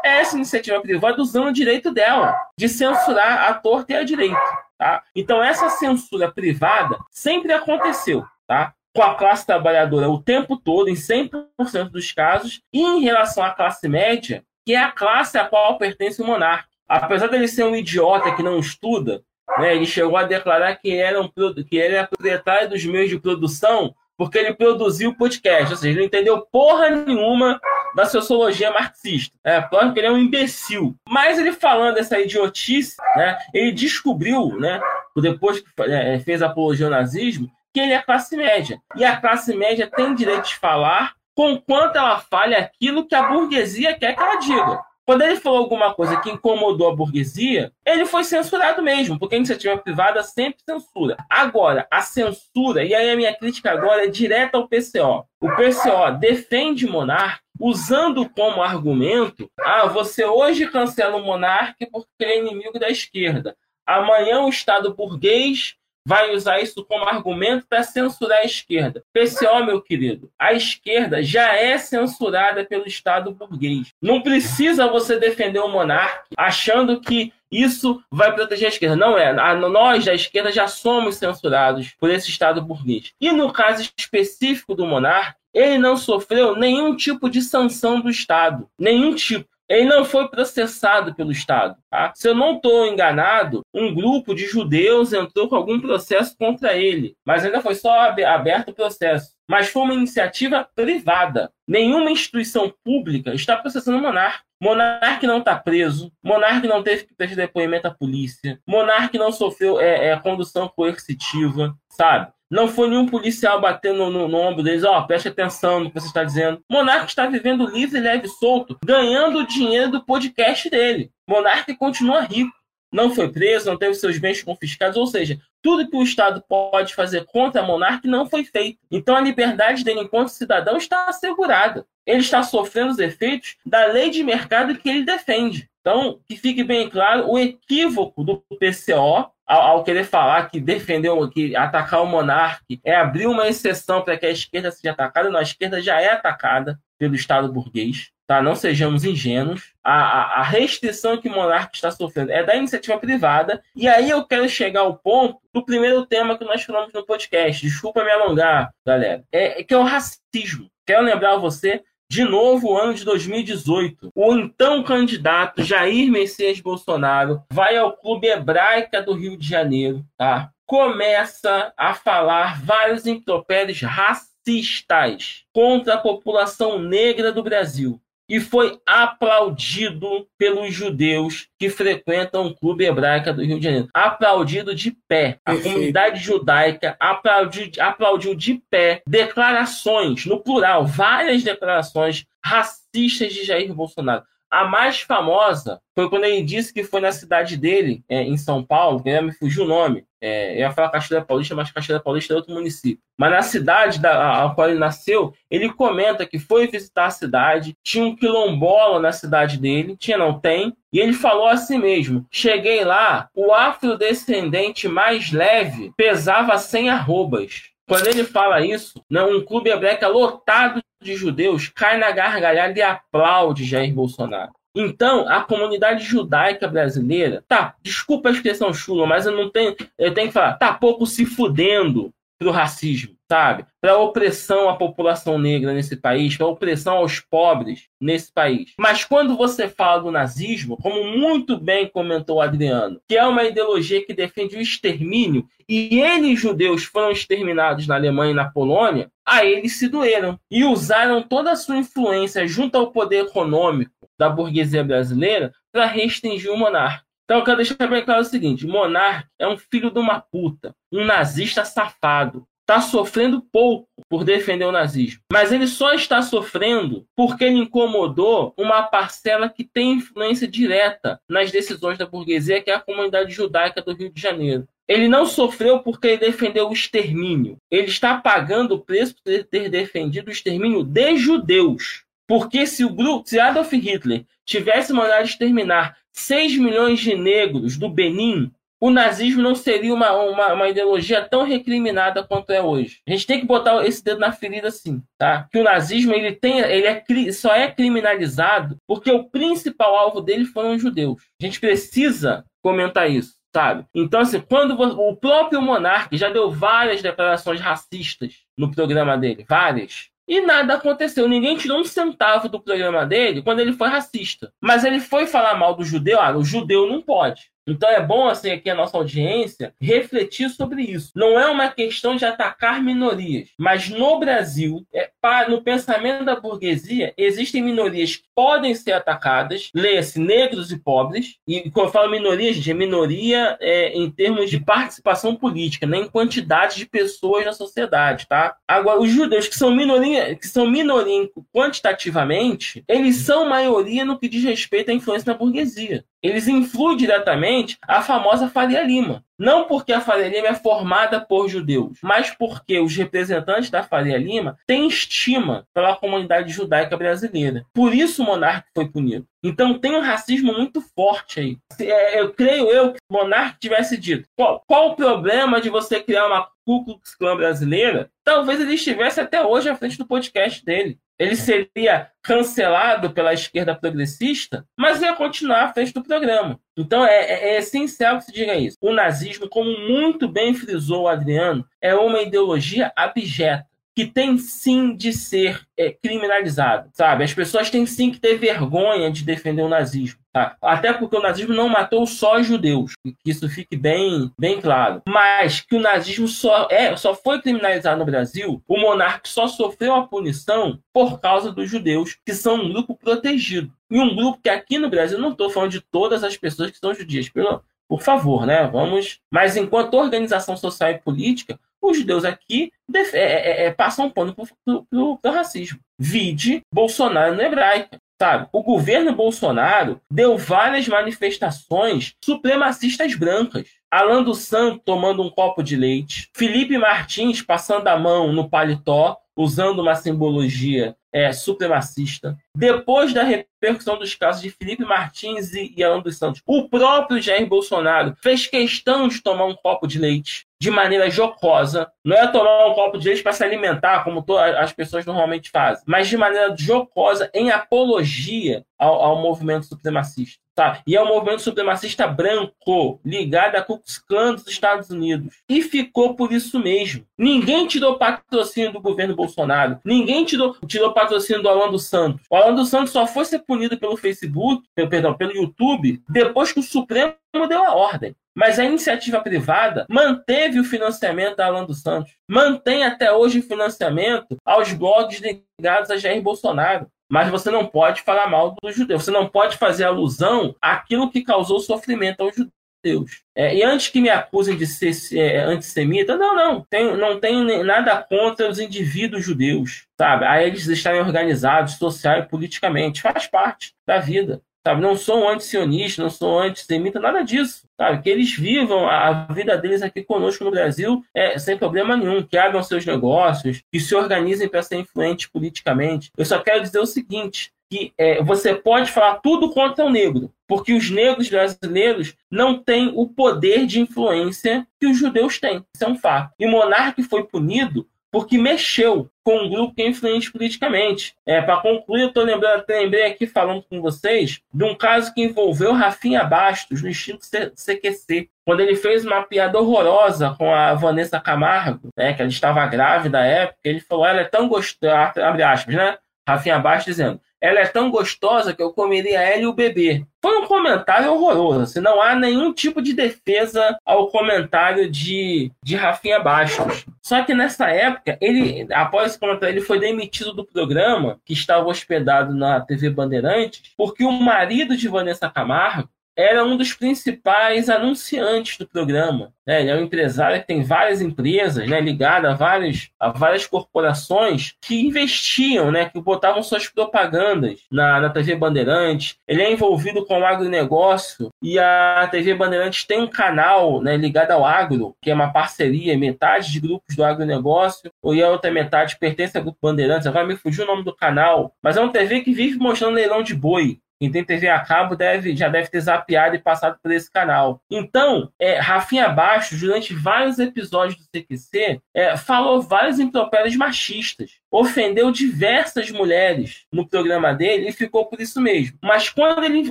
essa iniciativa privada usando o direito dela de censurar a torta e a direito. Tá? Então, essa censura privada sempre aconteceu. Tá? com a classe trabalhadora o tempo todo, em 100% dos casos, e em relação à classe média, que é a classe a qual pertence o monarca. Apesar dele ser um idiota que não estuda, né, ele chegou a declarar que, era um, que ele é proprietário dos meios de produção porque ele produziu o podcast, ou seja, ele não entendeu porra nenhuma da sociologia marxista. É, claro que ele é um imbecil. Mas ele falando dessa idiotice, né, ele descobriu, né, depois que é, fez apologia ao nazismo, que ele é classe média. E a classe média tem direito de falar conquanto ela fale aquilo que a burguesia quer que ela diga. Quando ele falou alguma coisa que incomodou a burguesia, ele foi censurado mesmo, porque a iniciativa privada sempre censura. Agora, a censura, e aí a minha crítica agora é direta ao PCO. O PCO defende monarca usando como argumento: ah, você hoje cancela o monarca porque ele é inimigo da esquerda. Amanhã o Estado burguês vai usar isso como argumento para censurar a esquerda. PCO, meu querido, a esquerda já é censurada pelo Estado burguês. Não precisa você defender o monarca achando que isso vai proteger a esquerda. Não é. Nós, da esquerda, já somos censurados por esse Estado burguês. E no caso específico do monarca, ele não sofreu nenhum tipo de sanção do Estado. Nenhum tipo. Ele não foi processado pelo Estado. Tá? Se eu não estou enganado, um grupo de judeus entrou com algum processo contra ele, mas ainda foi só aberto o processo. Mas foi uma iniciativa privada. Nenhuma instituição pública está processando o monarca. Monarque não está preso, Monarque não teve que prestar depoimento à polícia, Monarque não sofreu é, é, condução coercitiva, sabe? Não foi nenhum policial batendo no, no, ombro deles, ó, oh, preste atenção no que você está dizendo. Monarque está vivendo livre, leve, solto, ganhando o dinheiro do podcast dele. Monarque continua rico. Não foi preso, não teve seus bens confiscados, ou seja, tudo que o Estado pode fazer contra monarca não foi feito. Então a liberdade dele enquanto cidadão está assegurada. Ele está sofrendo os efeitos da lei de mercado que ele defende. Então, que fique bem claro o equívoco do PCO ao, ao, querer falar que defendeu, que atacar o monarca é abrir uma exceção para que a esquerda seja atacada. Não, a esquerda já é atacada pelo Estado burguês. Tá? Não sejamos ingênuos. A, a, a restrição que o monarca está sofrendo é da iniciativa privada. E aí eu quero chegar ao ponto do primeiro tema que nós falamos no podcast. Desculpa me alongar, galera. É, é que é o racismo. Quero lembrar você de novo, o ano de 2018, o então candidato Jair Messias Bolsonaro vai ao Clube Hebraica do Rio de Janeiro, tá? Começa a falar vários impropérios racistas contra a população negra do Brasil e foi aplaudido pelos judeus que frequentam o Clube Hebraica do Rio de Janeiro. Aplaudido de pé. A Perfeito. comunidade judaica aplaudiu, aplaudiu de pé declarações, no plural, várias declarações racistas de Jair Bolsonaro. A mais famosa foi quando ele disse que foi na cidade dele, é, em São Paulo, que me fugiu o nome. É, eu ia falar Caxias Paulista, mas Caxias Paulista é outro município. Mas na cidade da, a qual ele nasceu, ele comenta que foi visitar a cidade, tinha um quilombola na cidade dele, tinha, não tem, e ele falou assim mesmo: cheguei lá, o afrodescendente mais leve pesava 100 arrobas. Quando ele fala isso, não, um clube hebraico lotado de judeus cai na gargalhada e aplaude Jair Bolsonaro. Então, a comunidade judaica brasileira, tá, desculpa a expressão chula, mas eu não tenho, eu tenho que falar, tá pouco se fudendo pro racismo, sabe? Para opressão à população negra nesse país, para opressão aos pobres nesse país. Mas quando você fala do nazismo, como muito bem comentou o Adriano, que é uma ideologia que defende o extermínio, e eles, judeus, foram exterminados na Alemanha e na Polônia, aí eles se doeram e usaram toda a sua influência junto ao poder econômico da burguesia brasileira para restringir o monarca. Então eu quero deixar bem claro o seguinte: monarca é um filho de uma puta, um nazista safado. Está sofrendo pouco por defender o nazismo. Mas ele só está sofrendo porque ele incomodou uma parcela que tem influência direta nas decisões da burguesia, que é a comunidade judaica do Rio de Janeiro. Ele não sofreu porque ele defendeu o extermínio. Ele está pagando o preço por ter defendido o extermínio de judeus. Porque se o grupo, se Adolf Hitler tivesse mandado exterminar 6 milhões de negros do Benin, o nazismo não seria uma, uma, uma, ideologia tão recriminada quanto é hoje. A gente tem que botar esse dedo na ferida, sim, tá? Que o nazismo ele tem, ele é, só é criminalizado porque o principal alvo dele foram os judeus. A gente precisa comentar isso. Sabe? Então, assim, quando o próprio monarca já deu várias declarações racistas no programa dele, várias. E nada aconteceu. Ninguém tirou um centavo do programa dele quando ele foi racista. Mas ele foi falar mal do judeu. Ah, o judeu não pode. Então é bom, assim, aqui a nossa audiência refletir sobre isso. Não é uma questão de atacar minorias, mas no Brasil, é, para, no pensamento da burguesia, existem minorias que podem ser atacadas, leia-se negros e pobres, e quando eu falo minoria, gente, é minoria é, em termos de participação política, nem né, quantidade de pessoas na sociedade, tá? Agora, os judeus que são minoria, que são minoria quantitativamente, eles são maioria no que diz respeito à influência da burguesia eles influem diretamente a famosa Faria Lima. Não porque a Faria Lima é formada por judeus, mas porque os representantes da Faria Lima têm estima pela comunidade judaica brasileira. Por isso o monarca foi punido. Então tem um racismo muito forte aí. É, eu creio eu que o monarca tivesse dito qual, qual o problema de você criar uma Ku Klux Klan brasileira, talvez ele estivesse até hoje à frente do podcast dele. Ele seria cancelado pela esquerda progressista, mas ia continuar à frente do programa. Então é, é, é, essencial que se diga isso. O nazismo, como muito bem frisou o Adriano, é uma ideologia abjeta que tem sim de ser é, criminalizado, sabe? As pessoas têm sim que ter vergonha de defender o nazismo. Tá? Até porque o nazismo não matou só judeus, que isso fique bem, bem claro. Mas que o nazismo só, é, só foi criminalizado no Brasil, o monarca só sofreu a punição por causa dos judeus, que são um grupo protegido. E um grupo que aqui no Brasil, não estou falando de todas as pessoas que são judias, pelo, por favor, né? Vamos. Mas enquanto organização social e política, os judeus aqui é, é, é, passam um pano para o racismo. Vide Bolsonaro no hebraica. Sabe? O governo Bolsonaro deu várias manifestações supremacistas brancas. Alan dos Santos tomando um copo de leite, Felipe Martins passando a mão no paletó, usando uma simbologia é, supremacista. Depois da repercussão dos casos de Felipe Martins e, Alan dos Santos, o próprio Jair Bolsonaro fez questão de tomar um copo de leite de maneira jocosa. Não é tomar um copo de leite para se alimentar, como as pessoas normalmente fazem, mas de maneira jocosa, em apologia ao, ao movimento supremacista. Tá? E é um movimento supremacista branco, ligado à Ku dos Estados Unidos. E ficou por isso mesmo. Ninguém tirou patrocínio do governo Bolsonaro. Ninguém tirou, tirou patrocínio do Alan dos Santos. O Alan dos Santos só foi ser punido pelo Facebook, perdão, pelo YouTube, depois que o Supremo deu a ordem. Mas a iniciativa privada manteve o financiamento da Alan Santos, mantém até hoje o financiamento aos blogs ligados a Jair Bolsonaro. Mas você não pode falar mal dos judeus, você não pode fazer alusão àquilo que causou sofrimento aos judeus. É, e antes que me acusem de ser é, antissemita, não, não, tenho, não tenho nada contra os indivíduos judeus, sabe? A eles estarem organizados social e politicamente, faz parte da vida. Sabe? Não sou antisionista, não sou antissemita, nada disso. Sabe? Que eles vivam a vida deles aqui conosco no Brasil é, sem problema nenhum, que abram seus negócios, que se organizem para ser influentes politicamente. Eu só quero dizer o seguinte: que é, você pode falar tudo contra o negro, porque os negros brasileiros não têm o poder de influência que os judeus têm. Isso é um fato. E o monarca foi punido porque mexeu com um grupo que é influente politicamente. É, Para concluir, eu tô lembrando, lembrei aqui falando com vocês de um caso que envolveu Rafinha Bastos no Instinto CQC, quando ele fez uma piada horrorosa com a Vanessa Camargo, né, que ela estava grávida na época, ele falou, ela é tão gostosa, abre aspas, né? Rafinha Bastos dizendo, ela é tão gostosa que eu comeria ela e o bebê. Foi um comentário horroroso. Assim, não há nenhum tipo de defesa ao comentário de, de Rafinha Bastos. Só que nessa época, ele, após esse comentário, ele foi demitido do programa, que estava hospedado na TV Bandeirantes, porque o marido de Vanessa Camargo era um dos principais anunciantes do programa. Né? Ele é um empresário que tem várias empresas né, ligadas a, várias, a várias corporações que investiam, né, que botavam suas propagandas na, na TV Bandeirantes. Ele é envolvido com o agronegócio e a TV Bandeirantes tem um canal né, ligado ao agro, que é uma parceria, metade de grupos do agronegócio e a outra metade pertence ao Grupo Bandeirantes. Agora me fugiu o nome do canal, mas é uma TV que vive mostrando leilão de boi. Quem tem TV a cabo deve, já deve ter zapeado e passado por esse canal. Então, é, Rafinha Baixo, durante vários episódios do CQC, é, falou vários impropérios machistas ofendeu diversas mulheres no programa dele e ficou por isso mesmo. Mas quando ele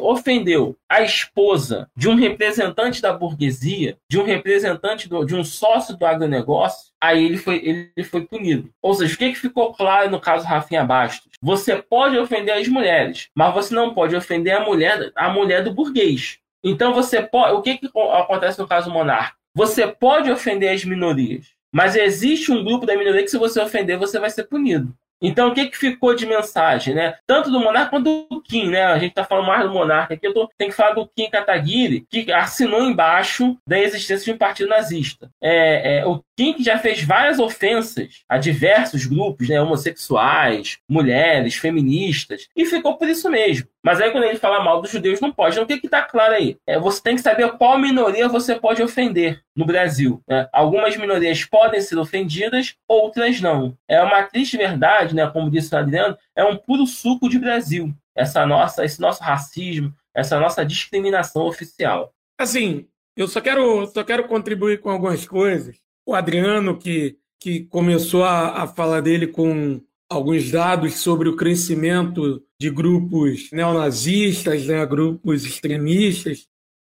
ofendeu a esposa de um representante da burguesia, de um representante do, de um sócio do agronegócio, aí ele foi, ele foi punido. Ou seja, o que, que ficou claro no caso Rafinha Bastos? Você pode ofender as mulheres, mas você não pode ofender a mulher, a mulher do burguês. Então você pode. O que, que acontece no caso Monarca? Você pode ofender as minorias, mas existe um grupo da minoria que, se você ofender, você vai ser punido. Então, o que, que ficou de mensagem, né? Tanto do Monarca quanto do Kim, né? A gente tá falando mais do Monarca aqui, eu tô, tenho que falar do Kim Kataguiri, que assinou embaixo da existência de um partido nazista. É, é, o Kim já fez várias ofensas a diversos grupos, né, homossexuais, mulheres, feministas, e ficou por isso mesmo. Mas aí quando ele fala mal dos judeus, não pode. Então o que está claro aí? É, você tem que saber qual minoria você pode ofender no Brasil. Né? Algumas minorias podem ser ofendidas, outras não. É uma triste verdade, né, como disse o Adriano, é um puro suco de Brasil. Essa nossa, esse nosso racismo, essa nossa discriminação oficial. Assim, eu só quero, só quero contribuir com algumas coisas. O Adriano, que, que começou a, a falar dele com alguns dados sobre o crescimento de grupos neonazistas, né, grupos extremistas.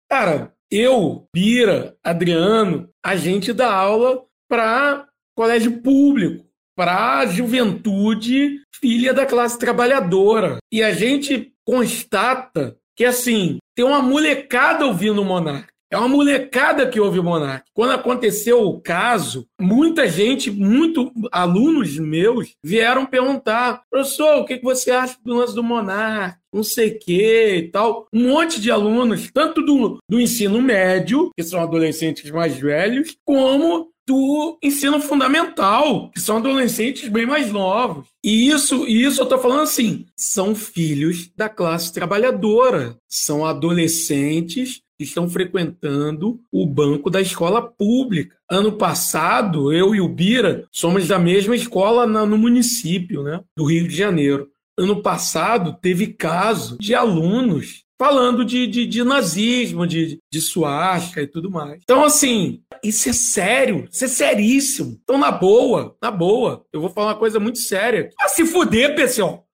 Cara, eu, Bira, Adriano, a gente dá aula para colégio público, para a juventude filha da classe trabalhadora. E a gente constata que, assim, tem uma molecada ouvindo o Monarca. É uma molecada que ouve o Monark. Quando aconteceu o caso, muita gente, muito alunos meus, vieram perguntar: professor, o que você acha do lance do Monark? Não sei o que e tal. Um monte de alunos, tanto do, do ensino médio, que são adolescentes mais velhos, como do ensino fundamental, que são adolescentes bem mais novos. E isso, e isso eu estou falando assim, são filhos da classe trabalhadora, são adolescentes estão frequentando o banco da escola pública. Ano passado, eu e o Bira somos da mesma escola no município né, do Rio de Janeiro. Ano passado, teve caso de alunos falando de, de, de nazismo, de, de suástica e tudo mais. Então, assim, isso é sério, isso é seríssimo. Então, na boa, na boa, eu vou falar uma coisa muito séria. Ah, se fuder, pessoal.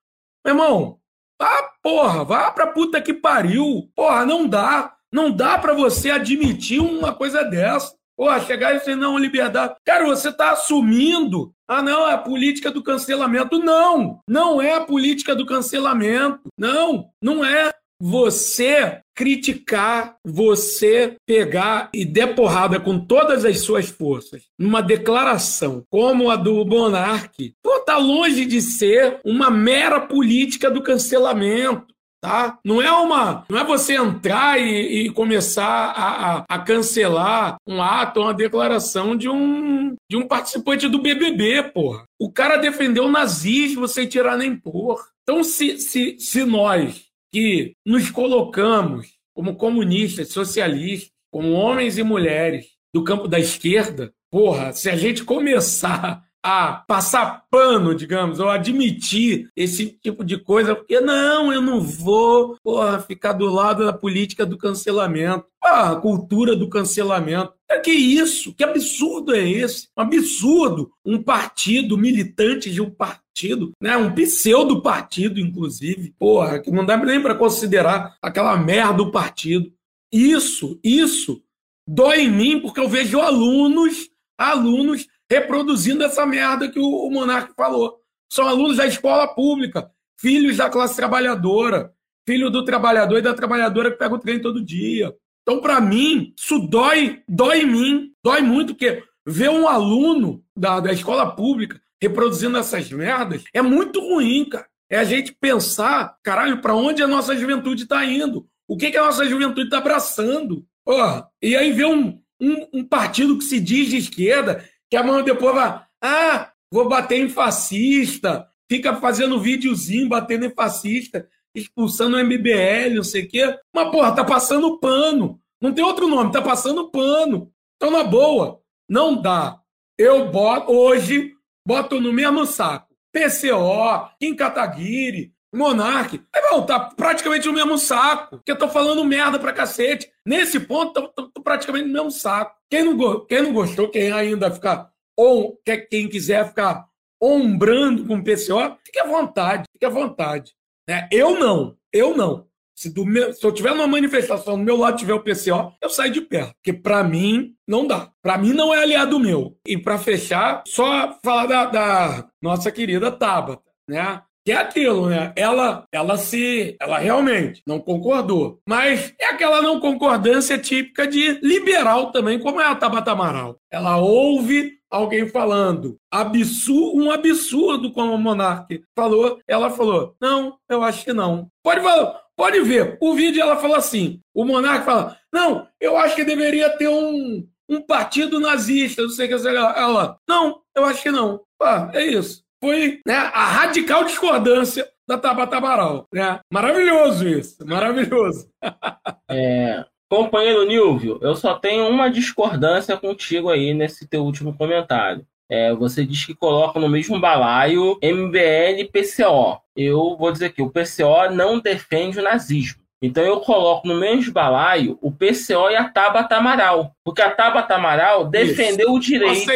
Meu irmão, ah, porra, vá pra puta que pariu. Porra, não dá. Não dá para você admitir uma coisa dessa. Pô, chegar e dizer, não, liberdade. Cara, você está assumindo. Ah, não, é a política do cancelamento. Não, não é a política do cancelamento. Não, não é você criticar, você pegar e der porrada com todas as suas forças numa declaração como a do Monarque, pô, tá longe de ser uma mera política do cancelamento. Tá? Não é uma, não é você entrar e, e começar a, a, a, cancelar um ato, uma declaração de um, de um participante do BBB, porra. O cara defendeu o nazismo sem tirar nem pôr. Então, se, se, se nós que nos colocamos como comunistas, socialistas, como homens e mulheres do campo da esquerda, porra, se a gente começar a passar pano, digamos, ou admitir esse tipo de coisa, porque não, eu não vou porra, ficar do lado da política do cancelamento, a cultura do cancelamento. É que isso? Que absurdo é esse? Um absurdo. Um partido, militante de um partido, né? um pseudo partido, inclusive, porra, que não dá nem para considerar aquela merda do partido. Isso, isso dói em mim porque eu vejo alunos, alunos reproduzindo essa merda que o, Monarque falou. São alunos da escola pública, filhos da classe trabalhadora, filho do trabalhador e da trabalhadora que pega o trem todo dia. Então, para mim, isso dói, dói em mim, dói muito, porque ver um aluno da, da escola pública reproduzindo essas merdas é muito ruim, cara. É a gente pensar, caralho, para onde a nossa juventude está indo? O que, que a nossa juventude está abraçando? Oh, e aí ver um, um, um partido que se diz de esquerda que amanhã depois vai, ah, vou bater em fascista, fica fazendo videozinho batendo em fascista, expulsando o MBL, não sei o quê. Mas, porra, tá passando pano. Não tem outro nome, tá passando pano. Então, na boa, não dá. Eu boto, hoje, boto no mesmo saco. PCO, Kim Kataguiri, Monark. Vai voltar praticamente no mesmo saco. Porque eu tô falando merda pra cacete. Nesse ponto, tô, tô, tô praticamente no mesmo saco. Quem não, quem não gostou, quem ainda ficar, ou quem quiser ficar ombrando com o PCO, fique à vontade, fique à vontade. Né? Eu não, eu não. Se, meu, se, eu tiver numa manifestação do meu lado tiver o PCO, eu saio de perto. Porque para mim não dá. Para mim não é aliado meu. E para fechar, só falar da, da, nossa querida Tabata, né? Que é aquilo, né? Ela, ela se, ela realmente não concordou. Mas é aquela não concordância típica de liberal também, como é a Tabata Amaral. Ela ouve alguém falando absurdo, um absurdo, como o Monarque falou. Ela falou: não, eu acho que não. Pode falar, pode ver. O vídeo ela falou assim: o Monarque fala: não, eu acho que deveria ter um, um partido nazista, não sei o que. Ela, não, eu acho que não. Ah, é isso. Foi né, a radical discordância da Tabata Amaral. Né? Maravilhoso isso, maravilhoso. É, companheiro Nilvio, eu só tenho uma discordância contigo aí nesse teu último comentário. É, você diz que coloca no mesmo balaio MBL e PCO. Eu vou dizer que o PCO não defende o nazismo. Então eu coloco no mesmo balaio o PCO e a Tabata Amaral. Porque a Tabata Amaral defendeu Isso. o direito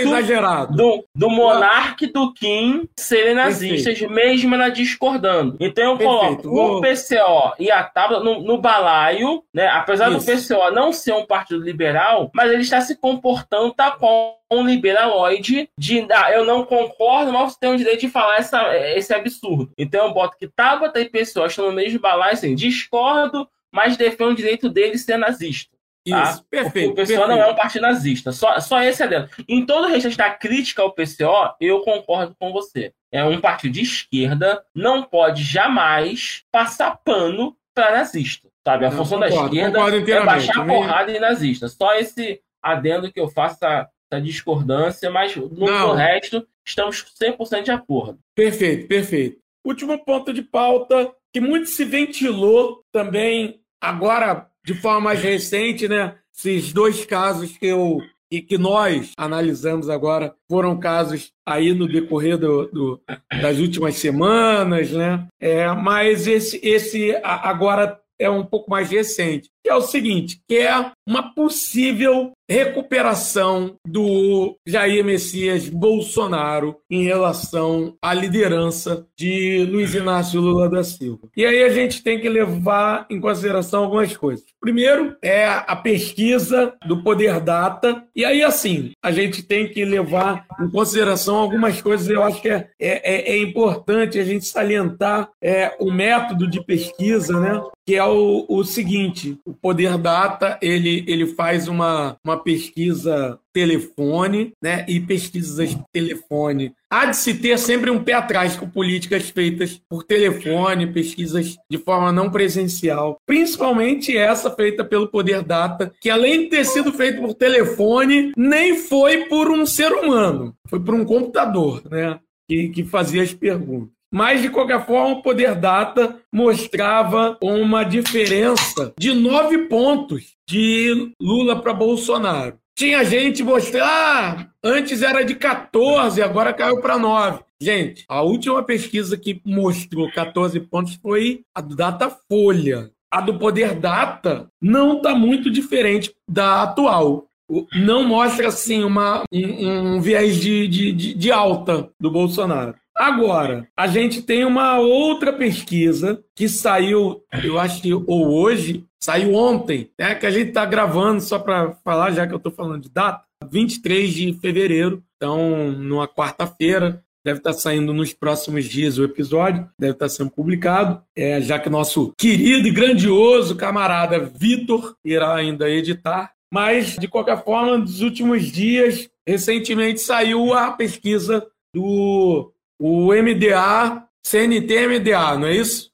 do, do monarca do Kim serem nazistas, Perfeito. mesmo ela discordando. Então eu coloco Perfeito. o PCO e a Tabata no, no balaio, né? apesar Isso. do PCO não ser um partido liberal, mas ele está se comportando tal qual um liberaloide de ah, eu não concordo, mas você tem o direito de falar essa, esse absurdo. Então eu boto que Tabata e PCO estão no mesmo balaio, assim, discordo, mas defendo o direito dele ser nazista. Tá? Isso, perfeito. O PCO perfeito. não é um partido nazista, só, só esse é dentro. Em todo o restante da crítica ao PCO, eu concordo com você. É um partido de esquerda, não pode jamais passar pano para nazista. Sabe? A não, função concordo, da esquerda é baixar a porrada em nazista. Só esse adendo que eu faço essa, essa discordância, mas no, no resto estamos 100% de acordo. Perfeito, perfeito. Último ponto de pauta que muito se ventilou também agora de forma mais recente, né? Esses dois casos que eu e que nós analisamos agora foram casos aí no decorrer do, do, das últimas semanas, né? É, mas esse, esse agora é um pouco mais recente, que é o seguinte, que é uma possível recuperação do Jair Messias Bolsonaro em relação à liderança de Luiz Inácio Lula da Silva. E aí a gente tem que levar em consideração algumas coisas. Primeiro é a pesquisa do Poder Data, e aí assim, a gente tem que levar em consideração algumas coisas, eu acho que é, é, é importante a gente salientar é, o método de pesquisa, né? Que é o, o seguinte, o Poder Data, ele, ele faz uma, uma pesquisa telefone, né? E pesquisas telefone. Há de se ter sempre um pé atrás com políticas feitas por telefone, pesquisas de forma não presencial. Principalmente essa feita pelo Poder Data, que além de ter sido feita por telefone, nem foi por um ser humano, foi por um computador, né? Que, que fazia as perguntas. Mas, de qualquer forma, o Poder Data mostrava uma diferença de nove pontos de Lula para Bolsonaro. Tinha gente mostrando, ah, antes era de 14, agora caiu para 9. Gente, a última pesquisa que mostrou 14 pontos foi a do Datafolha. A do Poder Data não está muito diferente da atual. Não mostra, assim, uma, um, um viés de, de, de alta do Bolsonaro. Agora, a gente tem uma outra pesquisa que saiu, eu acho que ou hoje, saiu ontem, né, que a gente está gravando só para falar, já que eu estou falando de data, 23 de fevereiro, então numa quarta-feira, deve estar tá saindo nos próximos dias o episódio, deve estar tá sendo publicado, é, já que nosso querido e grandioso camarada Vitor irá ainda editar. Mas, de qualquer forma, nos últimos dias, recentemente saiu a pesquisa do o MDA, CNT-MDA, não é isso?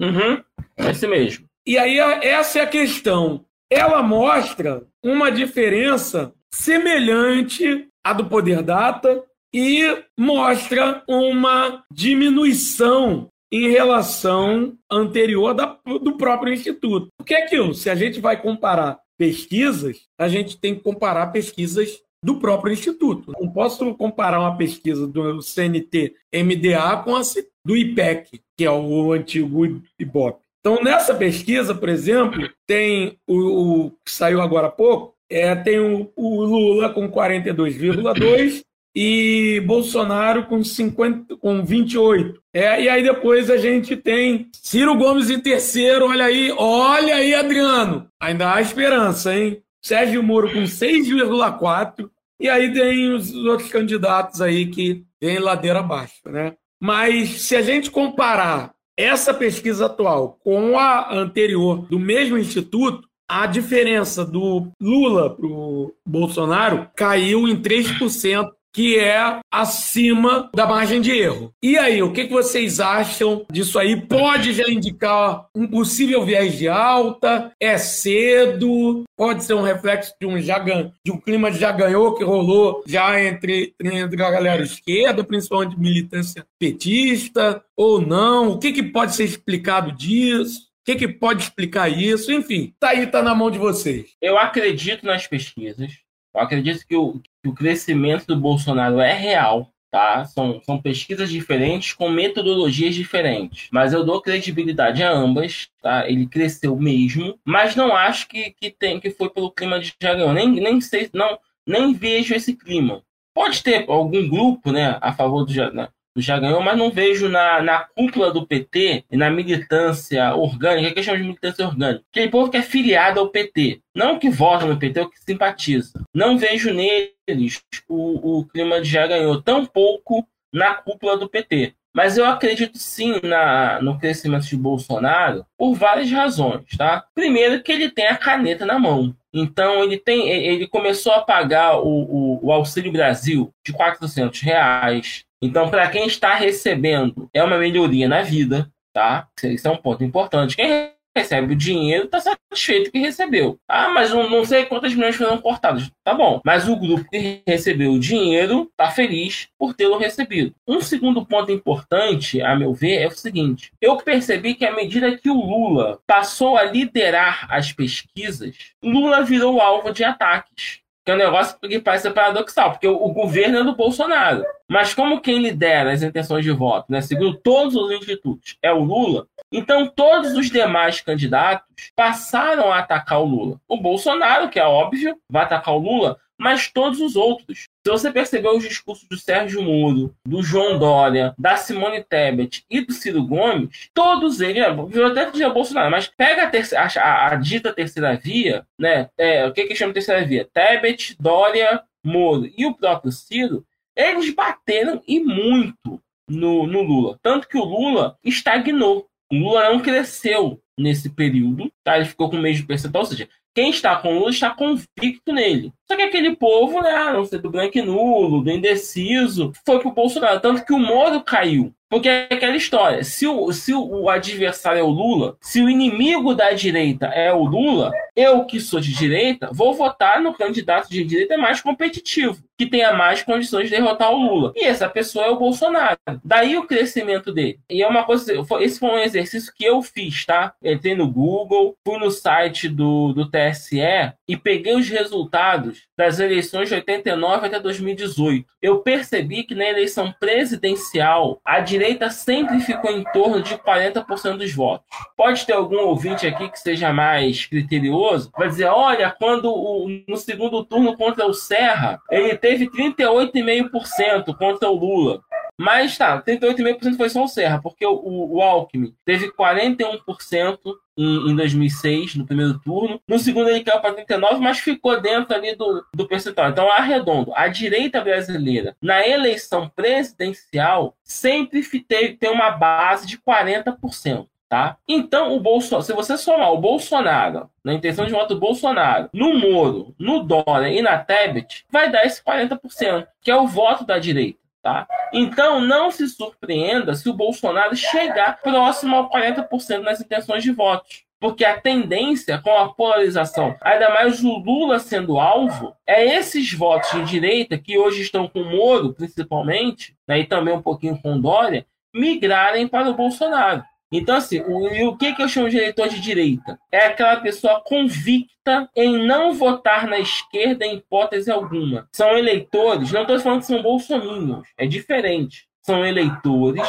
Uhum, é esse mesmo. E aí, essa é a questão. Ela mostra uma diferença semelhante à do Poder Data e mostra uma diminuição em relação anterior da, do próprio Instituto. O que é aquilo? Se a gente vai comparar pesquisas, a gente tem que comparar pesquisas do próprio Instituto. Não posso comparar uma pesquisa do CNT-MDA com a do IPEC, que é o antigo IBOP. Então, nessa pesquisa, por exemplo, tem o, o que saiu agora há pouco, é, tem o, o Lula com 42,2 e Bolsonaro com 50, com 28. É, e aí depois a gente tem Ciro Gomes em terceiro, olha aí, olha aí, Adriano. Ainda há esperança, hein? Sérgio Moro com 6,4 e aí tem os outros candidatos aí que vêm ladeira abaixo, né? Mas se a gente comparar essa pesquisa atual com a anterior do mesmo instituto, a diferença do Lula para o Bolsonaro caiu em 3% que é acima da margem de erro. E aí, o que, vocês acham disso aí? Pode já indicar um possível viés de alta? É cedo? Pode ser um reflexo de um, já de um clima de já ganhou que rolou já entre, entre a galera esquerda, principalmente militância petista, ou não? O que, que pode ser explicado disso? O que, que pode explicar isso? Enfim, tá aí, tá na mão de vocês. Eu acredito nas pesquisas. Eu acredito que o, que o crescimento do Bolsonaro é real. Tá? São, são pesquisas diferentes com metodologias diferentes. Mas eu dou credibilidade a ambas. Tá? Ele cresceu mesmo, mas não acho que, que, tem, que foi pelo clima de Jagão. Nem, nem sei, não, nem vejo esse clima. Pode ter algum grupo né, a favor do, né, já ganhou, mas não vejo na, na cúpula do PT e na militância orgânica, que chama de militância orgânica, aquele povo que é filiado ao PT, não que vota no PT, é o que simpatiza. Não vejo neles o, o clima de já ganhou, tão pouco na cúpula do PT. Mas eu acredito sim na, no crescimento de Bolsonaro por várias razões, tá? Primeiro que ele tem a caneta na mão. Então ele tem, ele começou a pagar o, o, o Auxílio Brasil de 400 reais. Então, para quem está recebendo, é uma melhoria na vida, tá? Isso é um ponto importante. Quem recebe o dinheiro está satisfeito que recebeu. Ah, mas não, sei quantas milhões foram cortadas. Tá bom. Mas o grupo que recebeu o dinheiro está feliz por tê-lo recebido. Um segundo ponto importante, a meu ver, é o seguinte: eu percebi que à medida que o Lula passou a liderar as pesquisas, Lula virou alvo de ataques que é um negócio que parece paradoxal, porque o, o, governo é do Bolsonaro. Mas como quem lidera as intenções de voto, né, segundo todos os institutos, é o Lula, então todos os demais candidatos passaram a atacar o Lula. O Bolsonaro, que é óbvio, vai atacar o Lula, mas todos os outros. Se você percebeu os discursos do Sérgio Moro, do João Dória, da Simone Tebet e do Ciro Gomes, todos eles, virou até dizer Bolsonaro, mas pega a, terceira, a, a, dita terceira via, né? É, o que que chama de terceira via? Tebet, Dória, Moro e o próprio Ciro, eles bateram e muito no, no Lula. Tanto que o Lula estagnou. O Lula não cresceu nesse período, tá? Ele ficou com o mesmo percentual, ou seja, quem está com Lula está convicto nele. Só que aquele povo, né, a não ser do branco e nulo, do indeciso, foi pro Bolsonaro. Tanto que o Moro caiu. Porque é aquela história: se o, se o adversário é o Lula, se o inimigo da direita é o Lula, eu que sou de direita, vou votar no candidato de direita mais competitivo, que tenha mais condições de derrotar o Lula. E essa pessoa é o Bolsonaro. Daí o crescimento dele. E é uma coisa, esse foi um exercício que eu fiz, tá? Entrei no Google, fui no site do, do TSE e peguei os resultados das eleições de 89 até 2018. Eu percebi que na eleição presidencial, a direita sempre ficou em torno de 40% dos votos. Pode ter algum ouvinte aqui que seja mais criterioso, vai dizer: olha, quando o, no segundo turno contra o Serra, ele teve 38,5% contra o Lula. Mas tá, 38,5% foi só o Serra, porque o, o, Alckmin teve 41% em, em 2006, no primeiro turno. No segundo ele caiu para 39%, mas ficou dentro ali do, do percentual. Então, arredondo, a direita brasileira, na eleição presidencial, sempre teve, tem uma base de 40%. Tá? Então, o Bolsonaro, se você somar o Bolsonaro, na intenção de voto do Bolsonaro, no Moro, no Dória e na Tebet, vai dar esse 40%, que é o voto da direita. Tá? Então, não se surpreenda se o Bolsonaro chegar próximo ao 40% nas intenções de votos. Porque a tendência com a polarização, ainda mais o Lula sendo alvo, é esses votos de direita, que hoje estão com o Moro, principalmente, né, e também um pouquinho com o Dória, migrarem para o Bolsonaro. Então, assim, o, o que, que eu chamo de eleitor de direita? É aquela pessoa convicta em não votar na esquerda em hipótese alguma. São eleitores, não estou falando que são bolsominions, é diferente são eleitores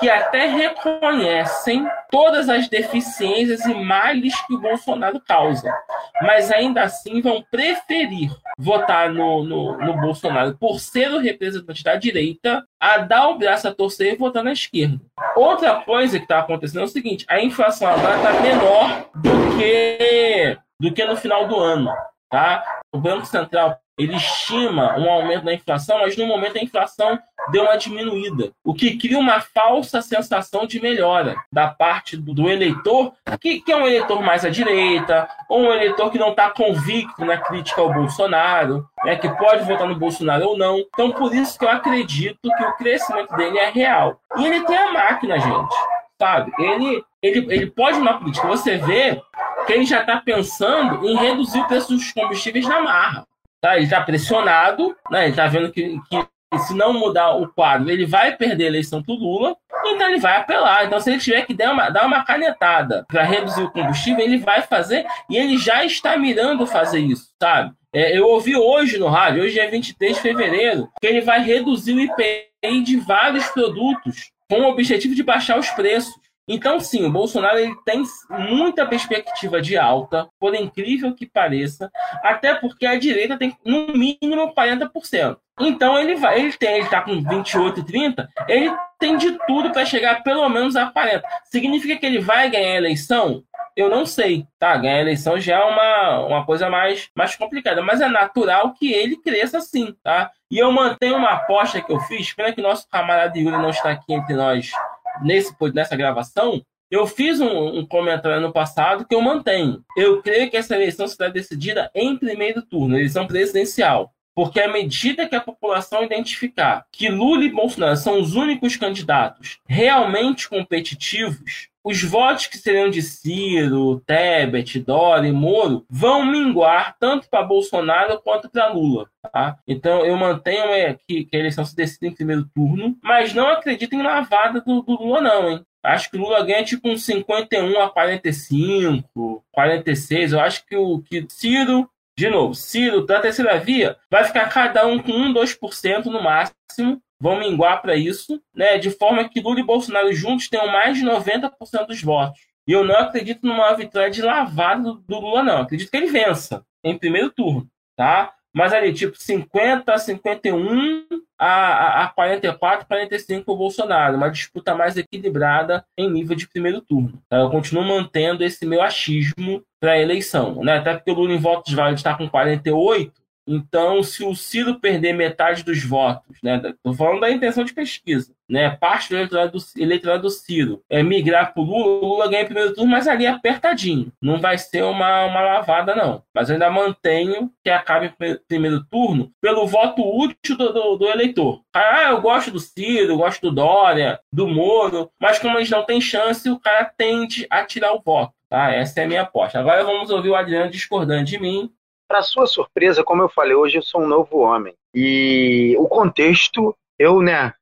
que até reconhecem todas as deficiências e males que o Bolsonaro causa, mas ainda assim vão preferir votar no, no, no Bolsonaro por ser o representante da direita a dar o braço a torcer e votar na esquerda. Outra coisa que está acontecendo é o seguinte: a inflação agora está menor do que, do que no final do ano. Tá? O Banco Central ele estima um aumento da inflação, mas no momento a inflação deu uma diminuída, o que cria uma falsa sensação de melhora da parte do, do eleitor, que, que, é um eleitor mais à direita, ou um eleitor que não está convicto na crítica ao Bolsonaro, né, que pode votar no Bolsonaro ou não. Então, por isso que eu acredito que o crescimento dele é real. E ele tem a máquina, gente, sabe? Ele, ele, ele pode na política. Você vê que ele já está pensando em reduzir o preço dos combustíveis na marra. Tá? Ele está pressionado, né? ele está vendo que, que se não mudar o quadro, ele vai perder a eleição para Lula, então ele vai apelar. Então, se ele tiver que dar uma, dar uma canetada para reduzir o combustível, ele vai fazer e ele já está mirando fazer isso, sabe? É, eu ouvi hoje no rádio, hoje é 23 de fevereiro, que ele vai reduzir o IPI de vários produtos com o objetivo de baixar os preços. Então, sim, o Bolsonaro ele tem muita perspectiva de alta, por incrível que pareça, até porque a direita tem no mínimo 40%. Então ele vai, ele tem, ele tá com 28 e 30, ele tem de tudo para chegar pelo menos a 40. Significa que ele vai ganhar a eleição? Eu não sei, tá? Ganhar eleição já é uma, uma coisa mais, mais complicada, mas é natural que ele cresça assim, tá? E eu mantenho uma aposta que eu fiz, pena que nosso camarada Yuri não está aqui entre nós nesse, nessa gravação, eu fiz um, um, comentário no passado que eu mantenho. Eu creio que essa eleição será decidida em primeiro turno, eleição presidencial. Porque à medida que a população identificar que Lula e Bolsonaro são os únicos candidatos realmente competitivos, os votos que seriam de Ciro, Tebet, Dória e Moro vão minguar tanto para Bolsonaro quanto para Lula. Tá? Então eu mantenho é, que, que, a eleição se decida em primeiro turno, mas não acredito em lavada do, do Lula, não, hein? Acho que o Lula ganha tipo uns 51 a 45, 46. Eu acho que o que Ciro de novo, Ciro, da terceira via, vai ficar cada um com 1, 2% no máximo, vão minguar para isso, né, de forma que Lula e Bolsonaro juntos tenham mais de 90% dos votos. E eu não acredito numa vitória de lavada do, do Lula, não. Acredito que ele vença em primeiro turno, tá? Mas ali, tipo, 50 a 51 a, a 44, 45 o Bolsonaro. Uma disputa mais equilibrada em nível de primeiro turno. Tá? Eu continuo mantendo esse meu achismo para a eleição. Né? Até porque o Lula em votos válidos está com 48, então, se o Ciro perder metade dos votos, né, estou falando da intenção de pesquisa, né, parte do eleitorado do, eleitorado do Ciro é migrar para o Lula, o Lula ganha primeiro turno, mas ali apertadinho. Não vai ser uma, uma lavada, não. Mas eu ainda mantenho que acabe primeiro turno pelo voto útil do, do, do eleitor. Ah, eu gosto do Ciro, gosto do Dória, do Moro, mas como eles não têm chance, o cara tende a tirar o voto. Tá? Essa é a minha aposta. Agora vamos ouvir o Adriano discordando de mim para sua surpresa, como eu falei, hoje eu sou um novo homem. E o contexto, eu, né,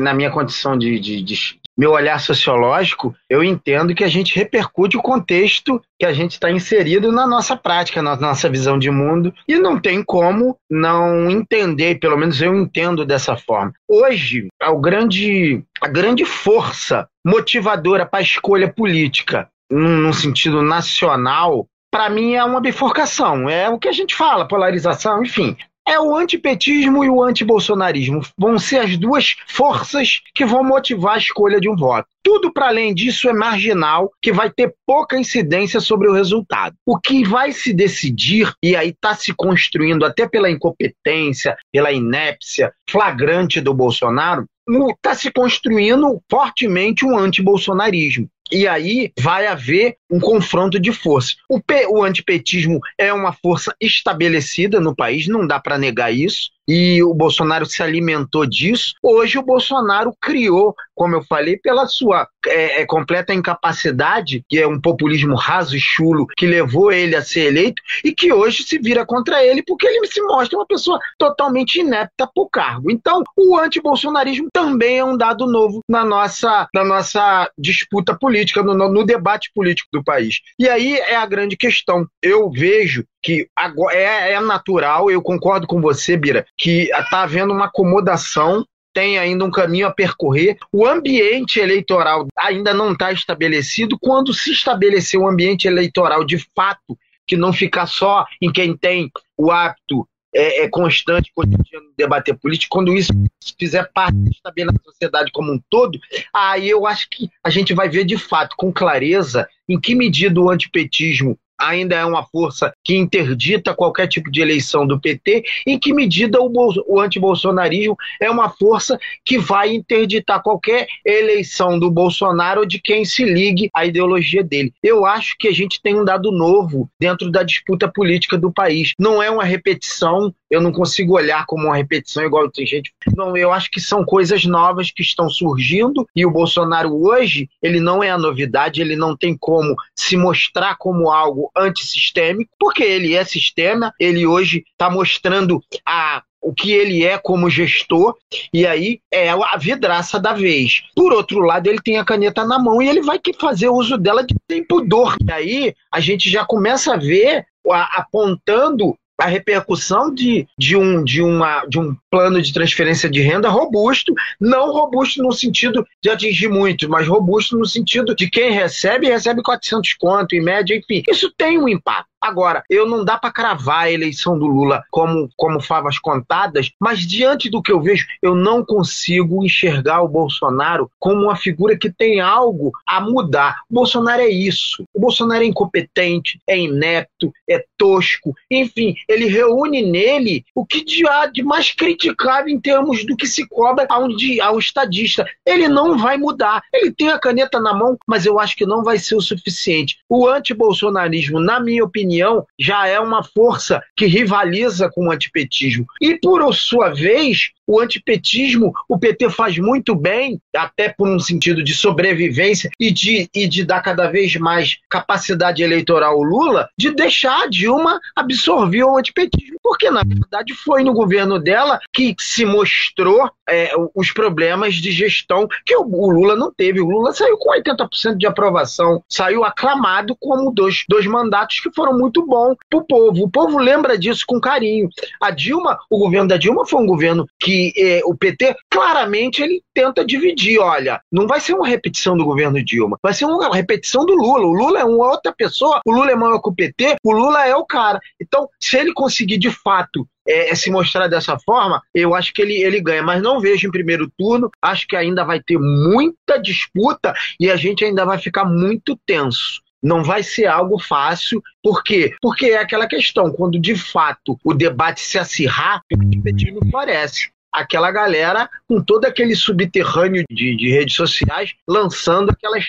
na minha condição de, de, de, meu olhar sociológico, eu entendo que a gente repercute o contexto que a gente está inserido na nossa prática, na nossa visão de mundo, e não tem como não entender, pelo menos eu entendo dessa forma. Hoje, a grande, a grande força motivadora para a escolha política, num sentido nacional, para mim é uma bifurcação. É o que a gente fala, polarização, enfim. É o antipetismo e o antibolsonarismo. Vão ser as duas forças que vão motivar a escolha de um voto. Tudo para além disso é marginal, que vai ter pouca incidência sobre o resultado. O que vai se decidir, e aí está se construindo até pela incompetência, pela inépcia flagrante do Bolsonaro, está se construindo fortemente um antibolsonarismo. E aí vai haver um confronto de força. O, o antipetismo é uma força estabelecida no país, não dá para negar isso e o Bolsonaro se alimentou disso. Hoje o Bolsonaro criou, como eu falei, pela sua é, é, completa incapacidade, que é um populismo raso e chulo, que levou ele a ser eleito, e que hoje se vira contra ele porque ele se mostra uma pessoa totalmente inepta para o cargo. Então, o antibolsonarismo também é um dado novo na nossa, na nossa disputa política, no, no debate político do país. E aí é a grande questão. Eu vejo que é, é natural, eu concordo com você, Bira, que está havendo uma acomodação tem ainda um caminho a percorrer. O ambiente eleitoral ainda não está estabelecido. Quando se estabelecer um ambiente eleitoral de fato, que não ficar só em quem tem o hábito é, é constante, cotidiano de debater político, quando isso fizer parte da sociedade como um todo, aí eu acho que a gente vai ver de fato, com clareza, em que medida o antipetismo ainda é uma força que interdita qualquer tipo de eleição do PT, em que medida o, o antibolsonarismo é uma força que vai interditar qualquer eleição do Bolsonaro ou de quem se ligue à ideologia dele. Eu acho que a gente tem um dado novo dentro da disputa política do país. Não é uma repetição, eu não consigo olhar como uma repetição igual tem gente. Não, eu acho que são coisas novas que estão surgindo e o Bolsonaro hoje, ele não é a novidade, ele não tem como se mostrar como algo antissistêmico, porque ele é sistema, ele hoje está mostrando a o que ele é como gestor, e aí é a vidraça da vez. Por outro lado, ele tem a caneta na mão e ele vai fazer uso dela de tem pudor. E aí a gente já começa a ver apontando a repercussão de, de, um, de, uma, de um plano de transferência de renda robusto, não robusto no sentido de atingir muito, mas robusto no sentido de quem recebe, recebe 400 conto em média, enfim. Isso tem um impacto. Agora, eu não dá para cravar a eleição do Lula como, como favas contadas, mas diante do que eu vejo, eu não consigo enxergar o Bolsonaro como uma figura que tem algo a mudar. O Bolsonaro é isso. O Bolsonaro é incompetente, é inepto, é tosco, enfim, ele reúne nele o que há de mais criticável em termos do que se cobra a um, a um estadista. Ele não vai mudar. Ele tem a caneta na mão, mas eu acho que não vai ser o suficiente. O antibolsonarismo, na minha opinião, opinião, já é uma força que rivaliza com o antipetismo. E, por sua vez, o antipetismo, o PT faz muito bem, até por um sentido de sobrevivência e de, e de dar cada vez mais capacidade eleitoral ao Lula, de deixar a Dilma absorver o antipetismo. Porque, na verdade, foi no governo dela que se mostrou é, os problemas de gestão que o, o, Lula não teve. O Lula saiu com 80% de aprovação, saiu aclamado como dois, dois mandatos que foram muito bons para o povo. O povo lembra disso com carinho. A Dilma, o governo da Dilma foi um governo que eh, o PT claramente ele tenta dividir. Olha, não vai ser uma repetição do governo Dilma, vai ser uma repetição do Lula. O Lula é uma outra pessoa, o Lula é maior que o PT, o Lula é o cara. Então, se ele conseguir de fato é, é, se mostrar dessa forma, eu acho que ele, ele ganha. Mas não vejo em primeiro turno. Acho que ainda vai ter muita disputa e a gente ainda vai ficar muito tenso. Não vai ser algo fácil. Por quê? Porque é aquela questão: quando de fato o debate se acirrar, o petismo floresce aquela galera com todo aquele subterrâneo de, de redes sociais lançando aquelas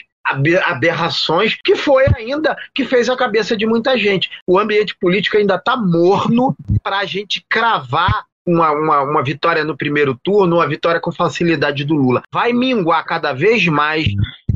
aberrações que foi ainda que fez a cabeça de muita gente. O ambiente político ainda está morno para a gente cravar uma, uma, uma, vitória no primeiro turno, uma vitória com facilidade do Lula. Vai minguar cada vez mais,